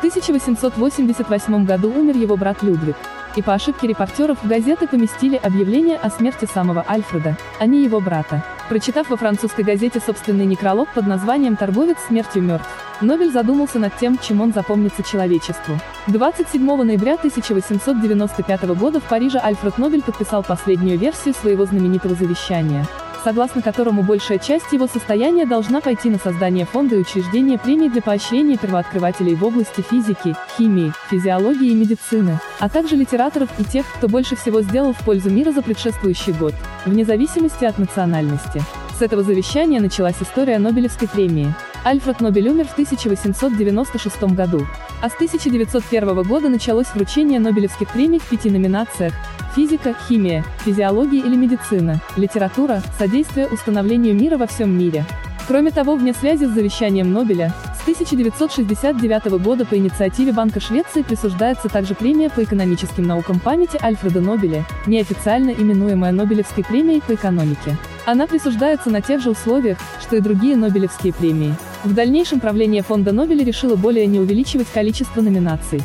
В 1888 году умер его брат Людвиг, и по ошибке репортеров в газеты поместили объявление о смерти самого Альфреда, а не его брата. Прочитав во французской газете собственный некролог под названием «Торговец смертью мертв», Нобель задумался над тем, чем он запомнится человечеству. 27 ноября 1895 года в Париже Альфред Нобель подписал последнюю версию своего знаменитого завещания согласно которому большая часть его состояния должна пойти на создание фонда и учреждение премий для поощрения первооткрывателей в области физики, химии, физиологии и медицины, а также литераторов и тех, кто больше всего сделал в пользу мира за предшествующий год, вне зависимости от национальности. С этого завещания началась история Нобелевской премии. Альфред Нобель умер в 1896 году, а с 1901 года началось вручение Нобелевских премий в пяти номинациях – физика, химия, физиология или медицина, литература, содействие установлению мира во всем мире. Кроме того, вне связи с завещанием Нобеля, с 1969 года по инициативе Банка Швеции присуждается также премия по экономическим наукам памяти Альфреда Нобеля, неофициально именуемая Нобелевской премией по экономике. Она присуждается на тех же условиях, что и другие Нобелевские премии. В дальнейшем правление фонда Нобеля решило более не увеличивать количество номинаций.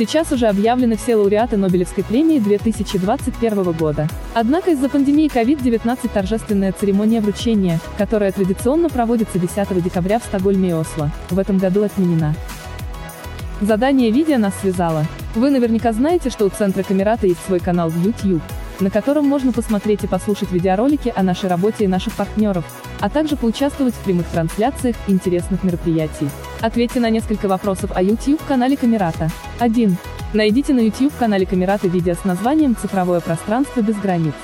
Сейчас уже объявлены все лауреаты Нобелевской премии 2021 года. Однако из-за пандемии COVID-19 торжественная церемония вручения, которая традиционно проводится 10 декабря в Стокгольме и Осло, в этом году отменена. Задание видео нас связало. Вы наверняка знаете, что у Центра Камерата есть свой канал в YouTube на котором можно посмотреть и послушать видеоролики о нашей работе и наших партнеров, а также поучаствовать в прямых трансляциях интересных мероприятий. Ответьте на несколько вопросов о YouTube-канале Камерата. 1. Найдите на YouTube-канале Камерата видео с названием «Цифровое пространство без границ».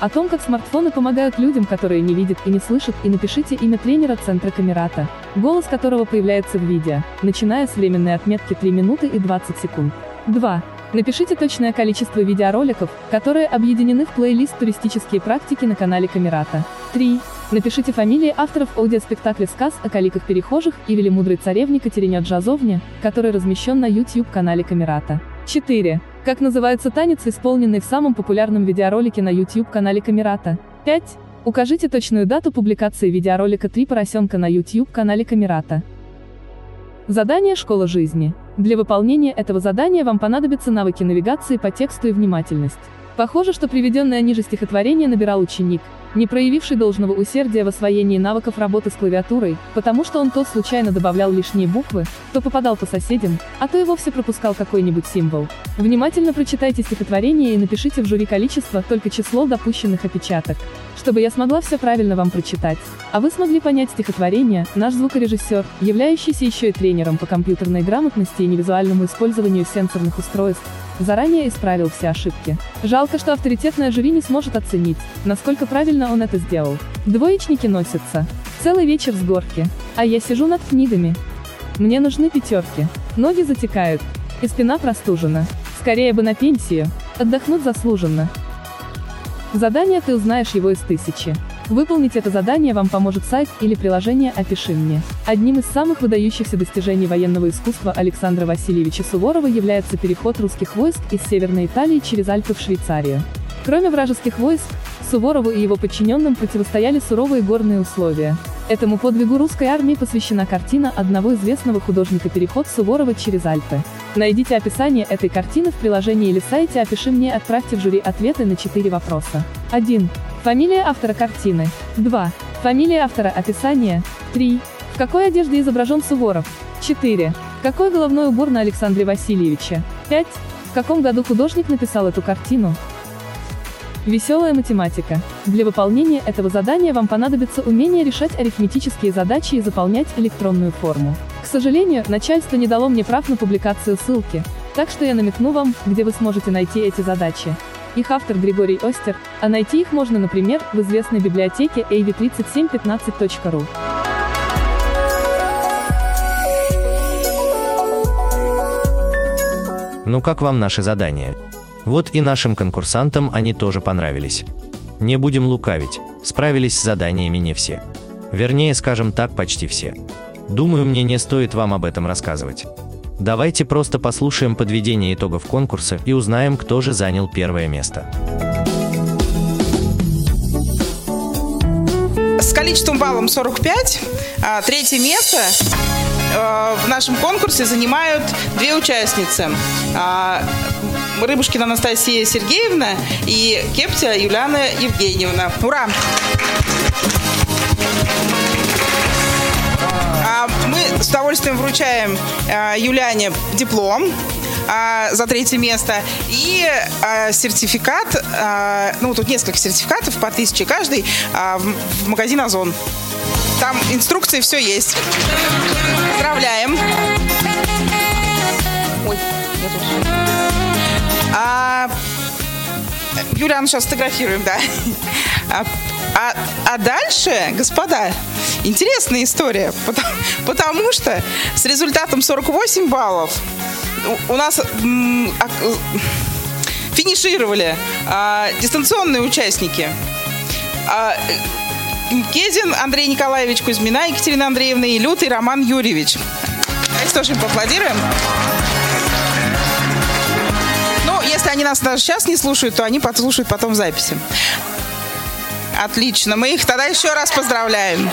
О том, как смартфоны помогают людям, которые не видят и не слышат, и напишите имя тренера Центра Камерата, голос которого появляется в видео, начиная с временной отметки 3 минуты и 20 секунд. 2. Напишите точное количество видеороликов, которые объединены в плейлист «Туристические практики» на канале Камерата. 3. Напишите фамилии авторов аудиоспектакля «Сказ о каликах-перехожих» и велимудрой царевне Катерине Джазовне, который размещен на YouTube-канале Камерата. 4. Как называется танец, исполненный в самом популярном видеоролике на YouTube-канале Камерата? 5. Укажите точную дату публикации видеоролика «Три поросенка» на YouTube-канале Камерата. Задание «Школа жизни». Для выполнения этого задания вам понадобятся навыки навигации по тексту и внимательность. Похоже, что приведенное ниже стихотворение набирал ученик, не проявивший должного усердия в освоении навыков работы с клавиатурой, потому что он то случайно добавлял лишние буквы, то попадал по соседям, а то и вовсе пропускал какой-нибудь символ. Внимательно прочитайте стихотворение и напишите в жюри количество, только число допущенных опечаток. Чтобы я смогла все правильно вам прочитать, а вы смогли понять стихотворение, наш звукорежиссер, являющийся еще и тренером по компьютерной грамотности и невизуальному использованию сенсорных устройств, заранее исправил все ошибки. Жалко, что авторитетное жюри не сможет оценить, насколько правильно он это сделал. Двоечники носятся. Целый вечер с горки. А я сижу над книгами. Мне нужны пятерки. Ноги затекают. И спина простужена. Скорее бы на пенсию. Отдохнуть заслуженно. Задание ты узнаешь его из тысячи. Выполнить это задание вам поможет сайт или приложение «Опиши мне». Одним из самых выдающихся достижений военного искусства Александра Васильевича Суворова является переход русских войск из Северной Италии через Альпы в Швейцарию. Кроме вражеских войск, Суворову и его подчиненным противостояли суровые горные условия. Этому подвигу русской армии посвящена картина одного известного художника «Переход Суворова через Альпы». Найдите описание этой картины в приложении или сайте «Опиши мне» отправьте в жюри ответы на четыре вопроса. 1. Фамилия автора картины. 2. Фамилия автора описания. 3. В какой одежде изображен Суворов? 4. Какой головной убор на Александре Васильевиче? 5. В каком году художник написал эту картину? Веселая математика. Для выполнения этого задания вам понадобится умение решать арифметические задачи и заполнять электронную форму. К сожалению, начальство не дало мне прав на публикацию ссылки, так что я намекну вам, где вы сможете найти эти задачи. Их автор Григорий Остер, а найти их можно, например, в известной библиотеке av3715.ru. Ну как вам наши задания? Вот и нашим конкурсантам они тоже понравились. Не будем лукавить, справились с заданиями не все. Вернее, скажем так, почти все. Думаю, мне не стоит вам об этом рассказывать. Давайте просто послушаем подведение итогов конкурса и узнаем, кто же занял первое место. С количеством баллом 45 а, третье место э, в нашем конкурсе занимают две участницы. Рыбушкина Анастасия Сергеевна и Кептя Юлиана Евгеньевна. Ура! А, Мы с удовольствием вручаем а, Юляне диплом а, за третье место и сертификат, а, ну тут несколько сертификатов по тысяче каждый в, в магазин Озон. Там инструкции все есть. Поздравляем. Ой, я тут. А, Юлиану сейчас сфотографируем, да. А, а- а дальше, господа, интересная история, потому, потому что с результатом 48 баллов у, у нас м, а- финишировали а, дистанционные участники. А, Кезин Андрей Николаевич Кузьмина, Екатерина Андреевна и Лютый Роман Юрьевич. Давайте тоже им поаплодируем. Если они нас даже сейчас не слушают, то они послушают потом в записи. Отлично. Мы их тогда еще раз поздравляем.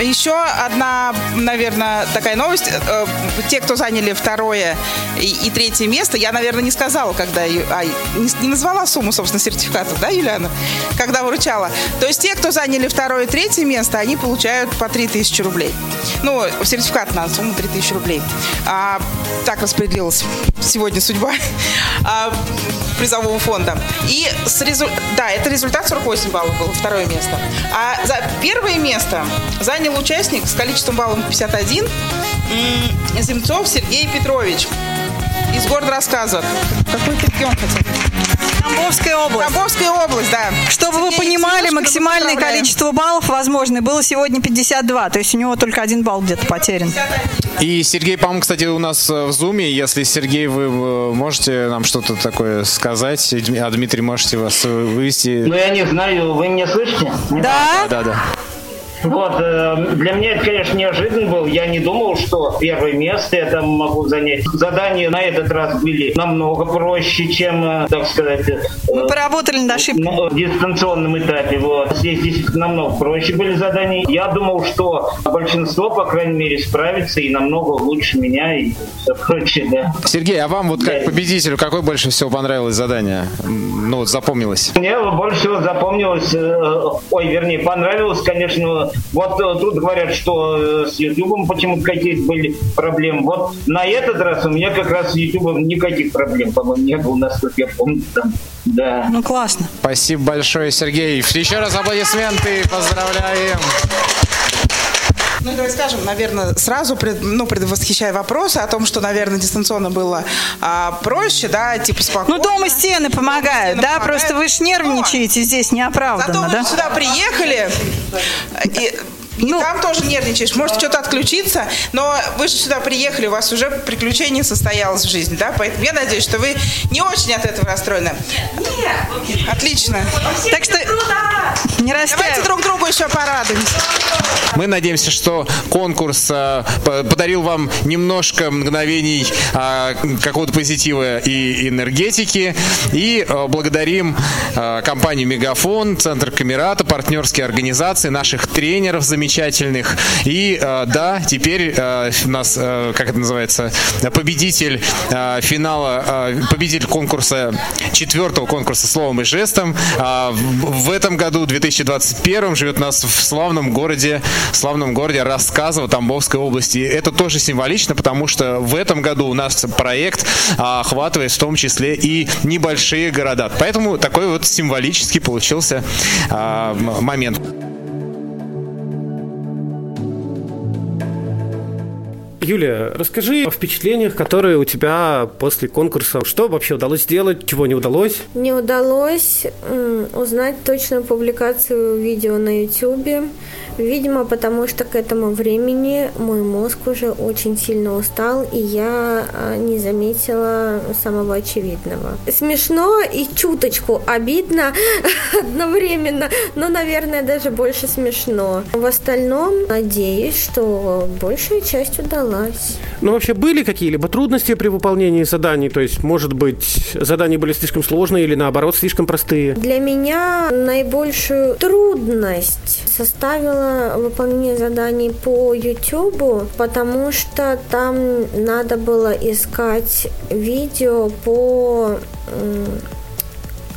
Еще одна, наверное, такая новость. Э, Те, кто заняли второе и, третье место, я, наверное, не сказала, когда... а, не, не назвала сумму, собственно, сертификатов, да, Юлиана? Когда вручала. То есть те, кто заняли второе и третье место, они получают по 3000 рублей. Ну, сертификат на сумму 3000 рублей. А, так распределилась сегодня судьба а, призового фонда. И с резу- да, это результат 48 баллов был, второе место. А за первое место занял участник с количеством баллов 51 м, Земцов Сергей Петрович из города рассказывает. Какой регион хотел? Тамбовская область. Тамбовская область, да. Чтобы вы понимали, максимальное количество баллов возможное было сегодня 52, то есть у него только один балл где-то потерян. И Сергей, по-моему, кстати, у нас э, в Зуме. Если, Сергей, вы э, можете нам что-то такое сказать, а Дмитрий, можете вас э, вывести? Ну, я не знаю, вы меня слышите? Да. Да, да. Вот, э, для меня это, конечно, неожиданно был. Я не думал, что первое место я там могу занять. Задания на этот раз были намного проще, чем, э, так сказать, э, Мы поработали над ошибкой. на дистанционном этапе. Вот. Здесь действительно намного проще были задания. Я думал, что большинство, по крайней мере, справится и намного лучше меня и все прочее, да. Сергей, а вам вот как победителю какое больше всего понравилось задание? Ну, вот запомнилось. Мне больше всего запомнилось, ой, вернее, понравилось, конечно, вот э, тут говорят, что э, с Ютубом почему-то какие-то были проблемы. Вот на этот раз у меня как раз с Ютубом никаких проблем, по-моему, не было, насколько я помню. Там. Да. Ну, классно. Спасибо большое, Сергей. Еще раз аплодисменты. Поздравляем. Ну, давай скажем, наверное, сразу, пред, ну, предвосхищая вопросы о том, что, наверное, дистанционно было а, проще, да, типа спокойно. Ну, дома стены помогают, да? Просто вы ж нервничаете здесь Зато неоправданно, вы да? сюда приехали, и, и там тоже нервничаешь, может что-то отключиться, но вы же сюда приехали, у вас уже приключение состоялось в жизни, да, поэтому я надеюсь, что вы не очень от этого расстроены. Отлично. Так что не Давайте друг другу еще порадуемся. Мы надеемся, что конкурс э, по- подарил вам немножко мгновений э, какого-то позитива и энергетики. И э, благодарим э, компанию Мегафон, Центр Камерата, партнерские организации, наших тренеров замечательных. И э, да, теперь э, у нас, э, как это называется, победитель финала, победитель конкурса, четвертого конкурса словом и жестом. в, этом году, 2021, живет у нас в славном городе, славном городе Рассказово Тамбовской области. Это тоже символично, потому что в этом году у нас проект охватывает в том числе и небольшие города. Поэтому такой вот символический получился момент. Юлия, расскажи о впечатлениях, которые у тебя после конкурса. Что вообще удалось сделать, чего не удалось? Не удалось узнать точную публикацию видео на YouTube. Видимо, потому что к этому времени мой мозг уже очень сильно устал, и я а, не заметила самого очевидного. Смешно и чуточку обидно одновременно, но, наверное, даже больше смешно. В остальном, надеюсь, что большая часть удалась. Ну, вообще, были какие-либо трудности при выполнении заданий? То есть, может быть, задания были слишком сложные или, наоборот, слишком простые? Для меня наибольшую трудность составило выполнение заданий по YouTube, потому что там надо было искать видео по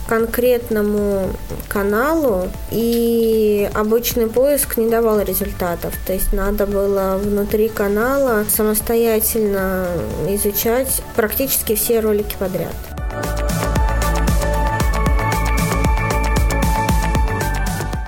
конкретному каналу, и обычный поиск не давал результатов. То есть надо было внутри канала самостоятельно изучать практически все ролики подряд.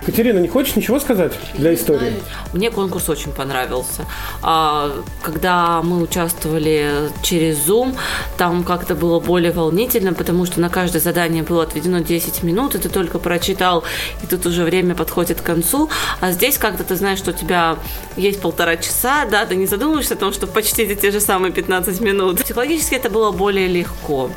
Катерина, не хочешь ничего сказать для истории? Мне конкурс очень понравился. А, Когда мы участвовали через Zoom, там как-то было более волнительно, потому что на каждое задание было отведено 10 минут, и ты только прочитал, и тут уже время подходит к концу. А здесь как-то ты знаешь, что у тебя есть полтора часа, да, ты не задумываешься о том, что почти те же самые 15 минут. Психологически это было более легко.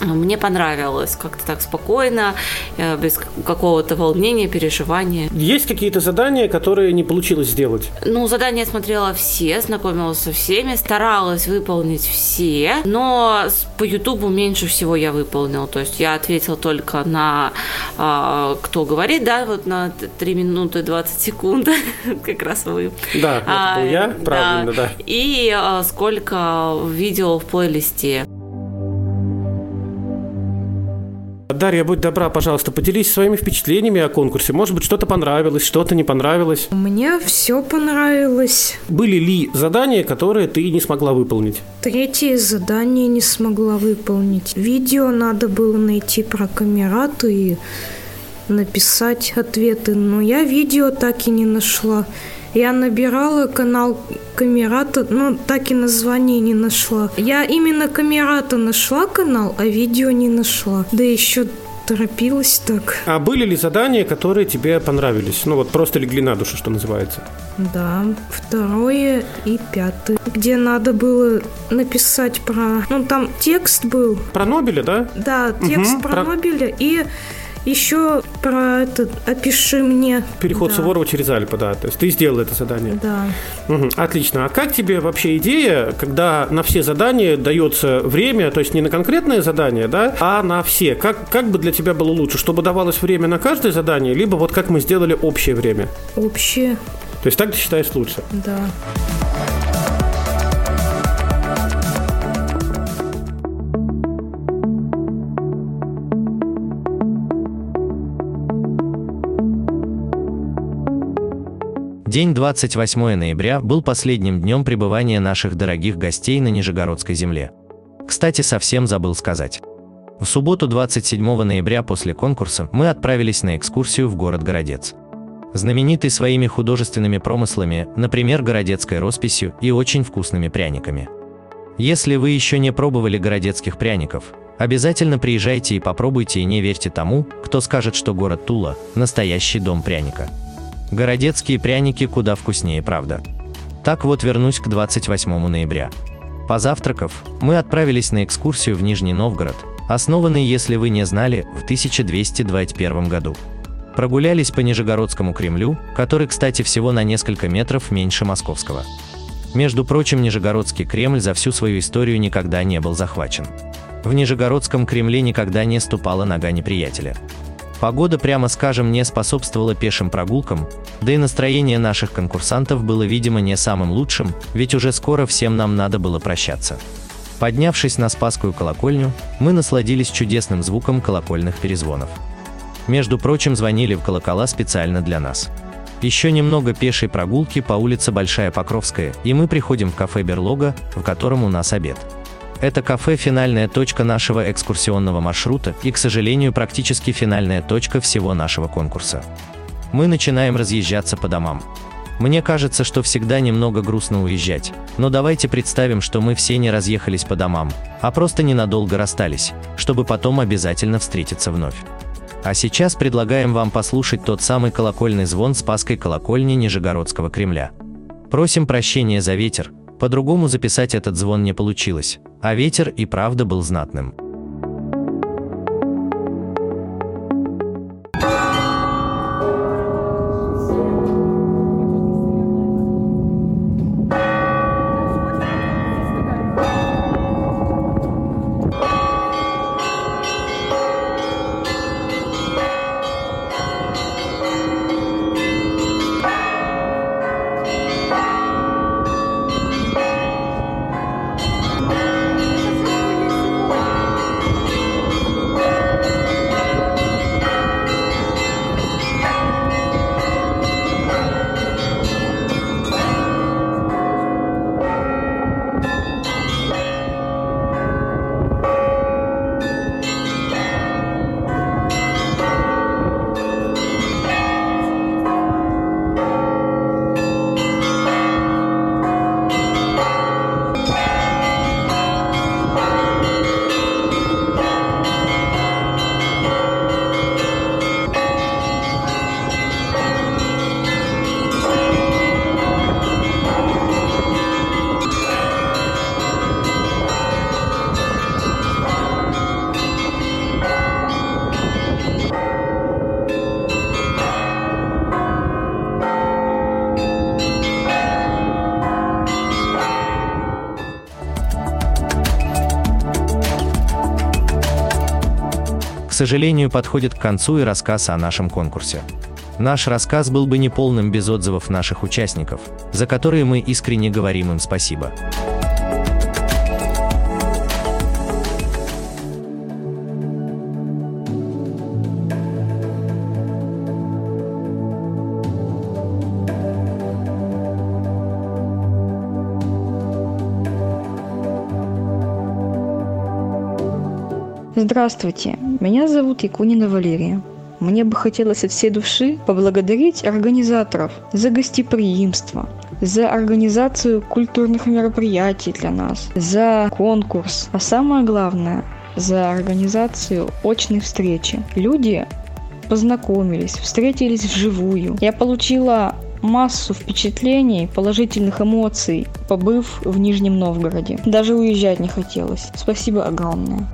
Мне понравилось как-то так спокойно, э, без какого-то волнения, переживания. Есть какие-то задания, которые не получилось сделать? Ну, задания я смотрела все, знакомилась со всеми, старалась выполнить все, но по Ютубу меньше всего я выполнила. То есть я ответила только на а, кто говорит, да, вот на т- 3 минуты 20 секунд, как раз вы. Да, это А, был я, правильно, да. И а, сколько видео в плейлисте. Дарья, будь добра, пожалуйста, поделись своими впечатлениями о конкурсе. Может быть, что-то понравилось, что-то не понравилось. Мне все понравилось. Были ли задания, которые ты не смогла выполнить? Третье задание не смогла выполнить. Видео надо было найти про камерату и написать ответы, но я видео так и не нашла. Я набирала канал Камерата, но так и название не нашла. Я именно Камерата нашла канал, а видео не нашла. Да еще торопилась так. А были ли задания, которые тебе понравились? Ну вот просто легли на душу, что называется. Да, второе и пятое. Где надо было написать про... Ну, там текст был. Про Нобеля, да? Да, текст Мгм, про, про- Нобеля и еще про этот «Опиши мне». Переход да. Суворова через Альпы, да. То есть ты сделал это задание. Да. Мгм, Отлично. А как тебе вообще идея, когда на все задания дается время, то есть не на конкретное задание, да, а на все? Как, как бы для тебя было лучше, чтобы давалось время на каждое задание, либо вот как мы сделали общее время? Общее, То есть так ты считаешь лучше? да. День 28 ноября был последним днем пребывания наших дорогих гостей на Нижегородской земле. Кстати, совсем забыл сказать. В субботу 27 ноября после конкурса мы отправились на экскурсию в город Городец. Знаменитый своими художественными промыслами, например, городецкой росписью и очень вкусными пряниками. Если вы еще не пробовали городецких пряников, обязательно приезжайте и попробуйте и не верьте тому, кто скажет, что город Тула – настоящий дом пряника. Городецкие пряники куда вкуснее, правда. Так вот вернусь к 28 ноября. Позавтракав, мы отправились на экскурсию в Нижний Новгород, основанный, если вы не знали, в 1221 году. Прогулялись по Нижегородскому Кремлю, который, кстати, всего на несколько метров меньше московского. Между прочим, Нижегородский Кремль за всю свою историю никогда не был захвачен. В Нижегородском Кремле никогда не ступала нога неприятеля. Погода, прямо скажем, не способствовала пешим прогулкам, да и настроение наших конкурсантов было, видимо, не самым лучшим, ведь уже скоро всем нам надо было прощаться. Поднявшись на Спасскую колокольню, мы насладились чудесным звуком колокольных перезвонов. Между прочим, звонили в колокола специально для нас. Еще немного пешей прогулки по улице Большая Покровская, и мы приходим в кафе «Берлога», в котором у нас обед. Это кафе – финальная точка нашего экскурсионного маршрута и, к сожалению, практически финальная точка всего нашего конкурса. Мы начинаем разъезжаться по домам. Мне кажется, что всегда немного грустно уезжать, но давайте представим, что мы все не разъехались по домам, а просто ненадолго расстались, чтобы потом обязательно встретиться вновь. А сейчас предлагаем вам послушать тот самый колокольный звон Спасской колокольни Нижегородского Кремля. Просим прощения за ветер, по-другому записать этот звон не получилось, а ветер и правда был знатным. Сожалению, подходит к концу и рассказ о нашем конкурсе. Наш рассказ был бы неполным без отзывов наших участников, за которые мы искренне говорим им спасибо. Здравствуйте, меня зовут Якунина Валерия. Мне бы хотелось от всей души поблагодарить организаторов за гостеприимство, за организацию культурных мероприятий для нас, за конкурс, а самое главное, за организацию очной встречи. Люди познакомились, встретились вживую. Я получила массу впечатлений, положительных эмоций, побыв в Нижнем Новгороде. Даже уезжать не хотелось. Спасибо огромное.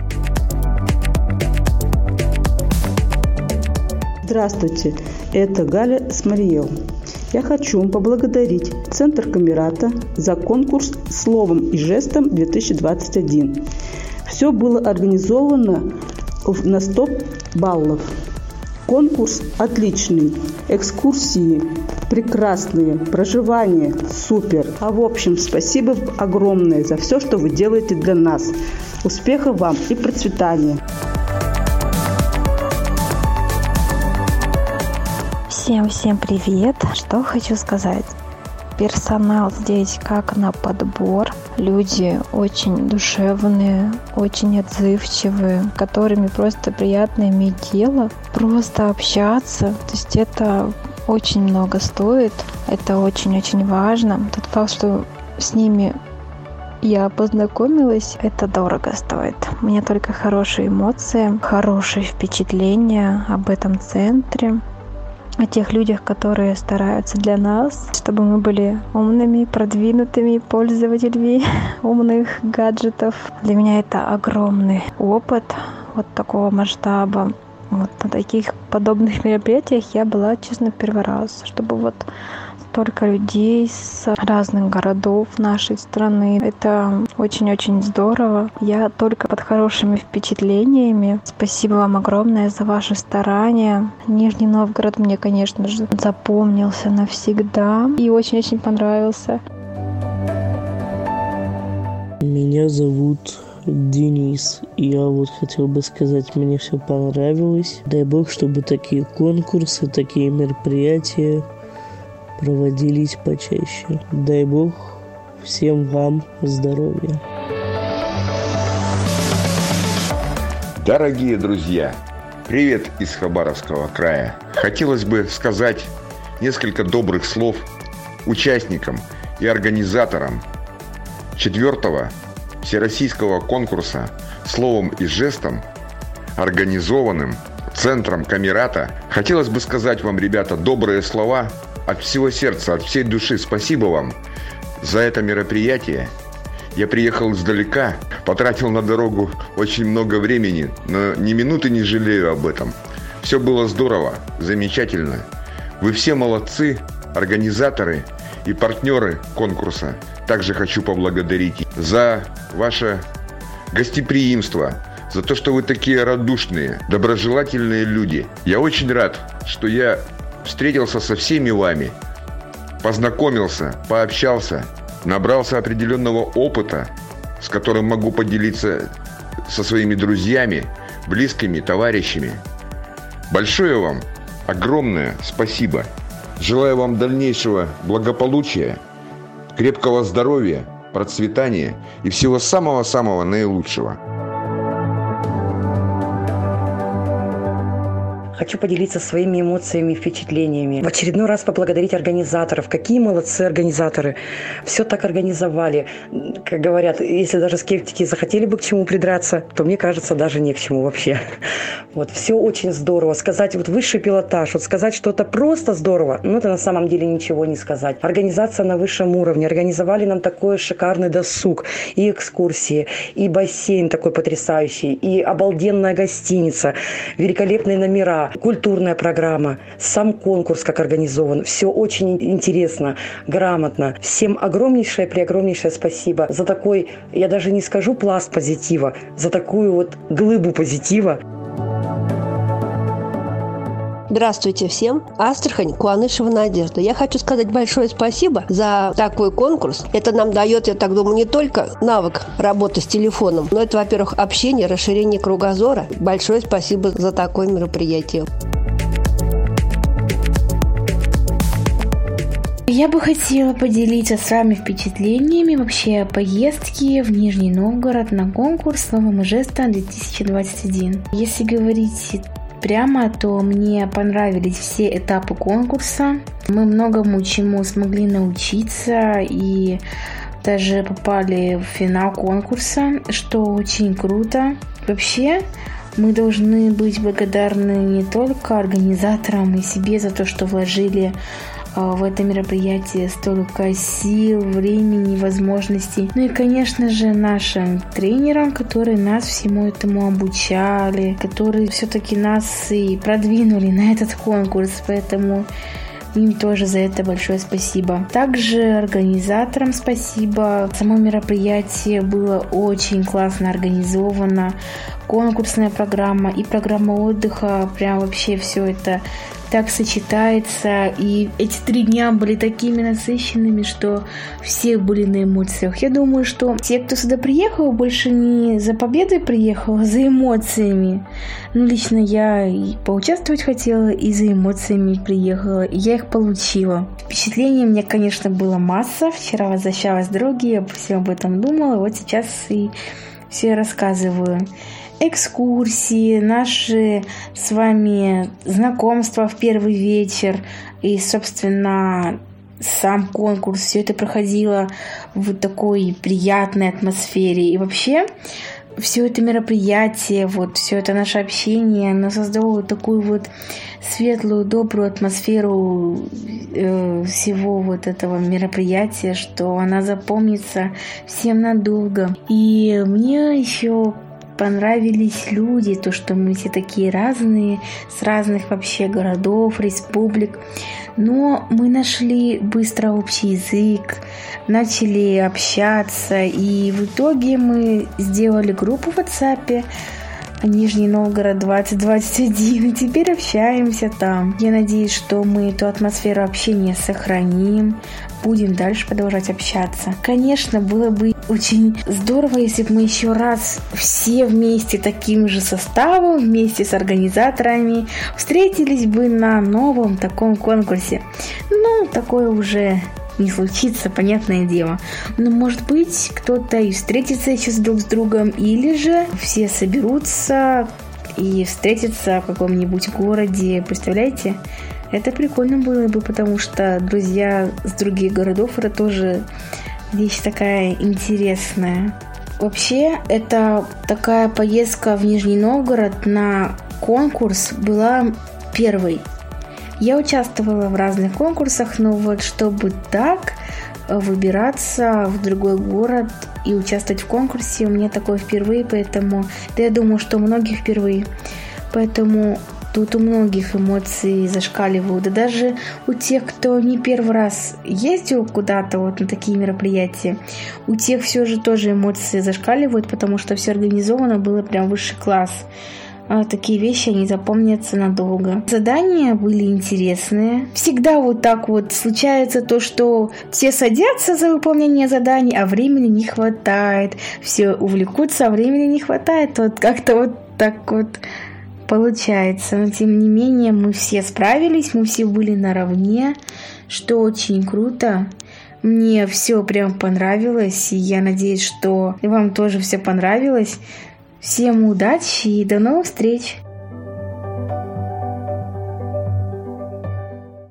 Здравствуйте, это Галя Смариел. Я хочу поблагодарить Центр Камерата за конкурс «Словом и жестом 2021». Все было организовано на 100 баллов. Конкурс отличный, экскурсии прекрасные, проживание супер. А в общем, спасибо огромное за все, что вы делаете для нас. Успехов вам и процветания! Всем-всем привет! Что хочу сказать. Персонал здесь как на подбор. Люди очень душевные, очень отзывчивые, которыми просто приятно иметь дело, просто общаться. То есть это очень много стоит, это очень-очень важно. Тот факт, что с ними я познакомилась, это дорого стоит. У меня только хорошие эмоции, хорошие впечатления об этом центре о тех людях, которые стараются для нас, чтобы мы были умными, продвинутыми пользователями умных гаджетов. Для меня это огромный опыт вот такого масштаба. Вот на таких подобных мероприятиях я была, честно, первый раз, чтобы вот столько людей с разных городов нашей страны. Это очень-очень здорово. Я только под хорошими впечатлениями. Спасибо вам огромное за ваши старания. Нижний Новгород мне, конечно же, запомнился навсегда и очень-очень понравился. Меня зовут Денис. Я вот хотел бы сказать, мне все понравилось. Дай бог, чтобы такие конкурсы, такие мероприятия проводились почаще. Дай бог всем вам здоровья. Дорогие друзья, привет из Хабаровского края. Хотелось бы сказать несколько добрых слов участникам и организаторам четвертого всероссийского конкурса словом и жестом, организованным Центром Камерата. Хотелось бы сказать вам, ребята, добрые слова от всего сердца, от всей души. Спасибо вам за это мероприятие. Я приехал издалека, потратил на дорогу очень много времени, но ни минуты не жалею об этом. Все было здорово, замечательно. Вы все молодцы, организаторы и партнеры конкурса. Также хочу поблагодарить за ваше гостеприимство, за то, что вы такие радушные, доброжелательные люди. Я очень рад, что я встретился со всеми вами, познакомился, пообщался, набрался определенного опыта, с которым могу поделиться со своими друзьями, близкими, товарищами. Большое вам, огромное спасибо. Желаю вам дальнейшего благополучия – крепкого здоровья, процветания и всего самого-самого наилучшего. Хочу поделиться своими эмоциями и впечатлениями. В очередной раз поблагодарить организаторов. Какие молодцы организаторы. Все так организовали. Как говорят, если даже скептики захотели бы к чему придраться, то мне кажется, даже не к чему вообще. Вот, все очень здорово. Сказать вот высший пилотаж, вот сказать что-то просто здорово, ну это на самом деле ничего не сказать. Организация на высшем уровне. Организовали нам такой шикарный досуг. И экскурсии, и бассейн такой потрясающий, и обалденная гостиница, великолепные номера, культурная программа, сам конкурс как организован. Все очень интересно, грамотно. Всем огромнейшее, преогромнейшее спасибо за такой, я даже не скажу пласт позитива, за такую вот глыбу позитива. Здравствуйте всем. Астрахань, Куанышева Надежда. Я хочу сказать большое спасибо за такой конкурс. Это нам дает, я так думаю, не только навык работы с телефоном, но это, во-первых, общение, расширение кругозора. Большое спасибо за такое мероприятие. Я бы хотела поделиться с вами впечатлениями вообще поездки в Нижний Новгород на конкурс «Словом и жестом 2021». Если говорить прямо, то мне понравились все этапы конкурса. Мы многому чему смогли научиться и даже попали в финал конкурса, что очень круто. Вообще, мы должны быть благодарны не только организаторам и себе за то, что вложили в это мероприятие столько сил, времени, возможностей. Ну и, конечно же, нашим тренерам, которые нас всему этому обучали, которые все-таки нас и продвинули на этот конкурс. Поэтому им тоже за это большое спасибо. Также организаторам спасибо. Само мероприятие было очень классно организовано. Конкурсная программа и программа отдыха. Прям вообще все это так сочетается. И эти три дня были такими насыщенными, что все были на эмоциях. Я думаю, что те, кто сюда приехал, больше не за победой приехал, а за эмоциями. Ну, лично я и поучаствовать хотела, и за эмоциями приехала, и я их получила. Впечатлений у меня, конечно, было масса. Вчера возвращалась с дороги, я все об этом думала, вот сейчас и все рассказываю экскурсии, наши с вами знакомства в первый вечер и, собственно, сам конкурс, все это проходило в такой приятной атмосфере. И вообще, все это мероприятие, вот все это наше общение, оно создало такую вот светлую, добрую атмосферу э, всего вот этого мероприятия, что она запомнится всем надолго. И мне еще понравились люди, то, что мы все такие разные, с разных вообще городов, республик. Но мы нашли быстро общий язык, начали общаться, и в итоге мы сделали группу в WhatsApp, Нижний Новгород 2021, и теперь общаемся там. Я надеюсь, что мы эту атмосферу общения сохраним, будем дальше продолжать общаться. Конечно, было бы очень здорово, если бы мы еще раз все вместе таким же составом, вместе с организаторами встретились бы на новом таком конкурсе. Ну, такое уже не случится, понятное дело. Но может быть кто-то и встретится еще друг с другом, или же все соберутся и встретятся в каком-нибудь городе. Представляете? Это прикольно было бы, потому что друзья с других городов это тоже вещь такая интересная. Вообще, это такая поездка в Нижний Новгород на конкурс была первой. Я участвовала в разных конкурсах, но вот чтобы так выбираться в другой город и участвовать в конкурсе, у меня такое впервые, поэтому, да я думаю, что у многих впервые. Поэтому тут у многих эмоции зашкаливают. Да даже у тех, кто не первый раз ездил куда-то вот на такие мероприятия, у тех все же тоже эмоции зашкаливают, потому что все организовано было прям высший класс. А, такие вещи, они запомнятся надолго. Задания были интересные. Всегда вот так вот случается то, что все садятся за выполнение заданий, а времени не хватает. Все увлекутся, а времени не хватает. Вот как-то вот так вот получается. Но тем не менее мы все справились, мы все были наравне, что очень круто. Мне все прям понравилось, и я надеюсь, что вам тоже все понравилось. Всем удачи и до новых встреч!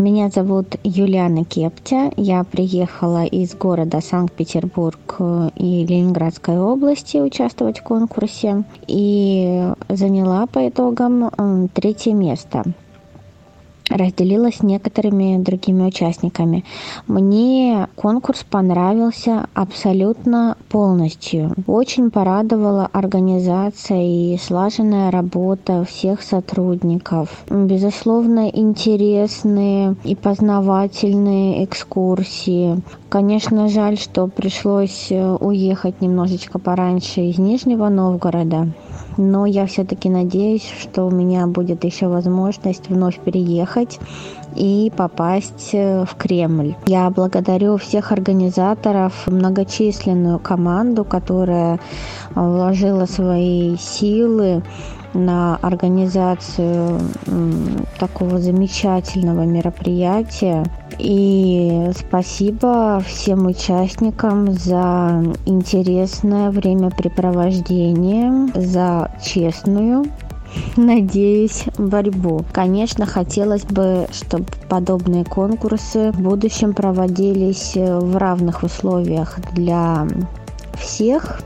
Меня зовут Юлиана Кептя. Я приехала из города Санкт-Петербург и Ленинградской области участвовать в конкурсе и заняла по итогам третье место разделилась с некоторыми другими участниками. Мне конкурс понравился абсолютно полностью. Очень порадовала организация и слаженная работа всех сотрудников. Безусловно, интересные и познавательные экскурсии. Конечно, жаль, что пришлось э, уехать немножечко пораньше из Нижнего Новгорода но я все-таки надеюсь, что у меня будет еще возможность вновь переехать и попасть э, в Кремль. Я благодарю всех организаторов, многочисленную команду, которая вложила свои силы на организацию такого замечательного мероприятия. И спасибо всем участникам за интересное времяпрепровождение, за честную надеюсь, борьбу. Конечно, хотелось бы, чтобы подобные конкурсы в будущем проводились в равных условиях для всех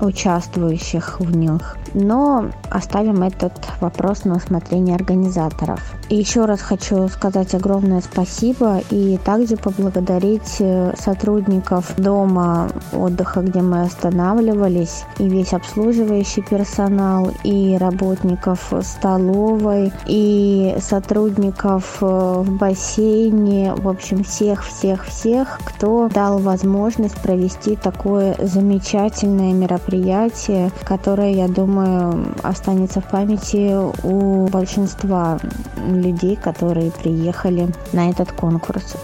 участвующих в них. Но оставим этот вопрос на усмотрение организаторов. И еще раз хочу сказать огромное спасибо и также поблагодарить э, сотрудников дома отдыха, где мы останавливались, и весь обслуживающий персонал, и работников столовой, и сотрудников э, в бассейне, в общем, всех-всех-всех, кто дал возможность провести такое замечательное мероприятие, которое, я думаю, останется в памяти у большинства людей, которые приехали на этот конкурс.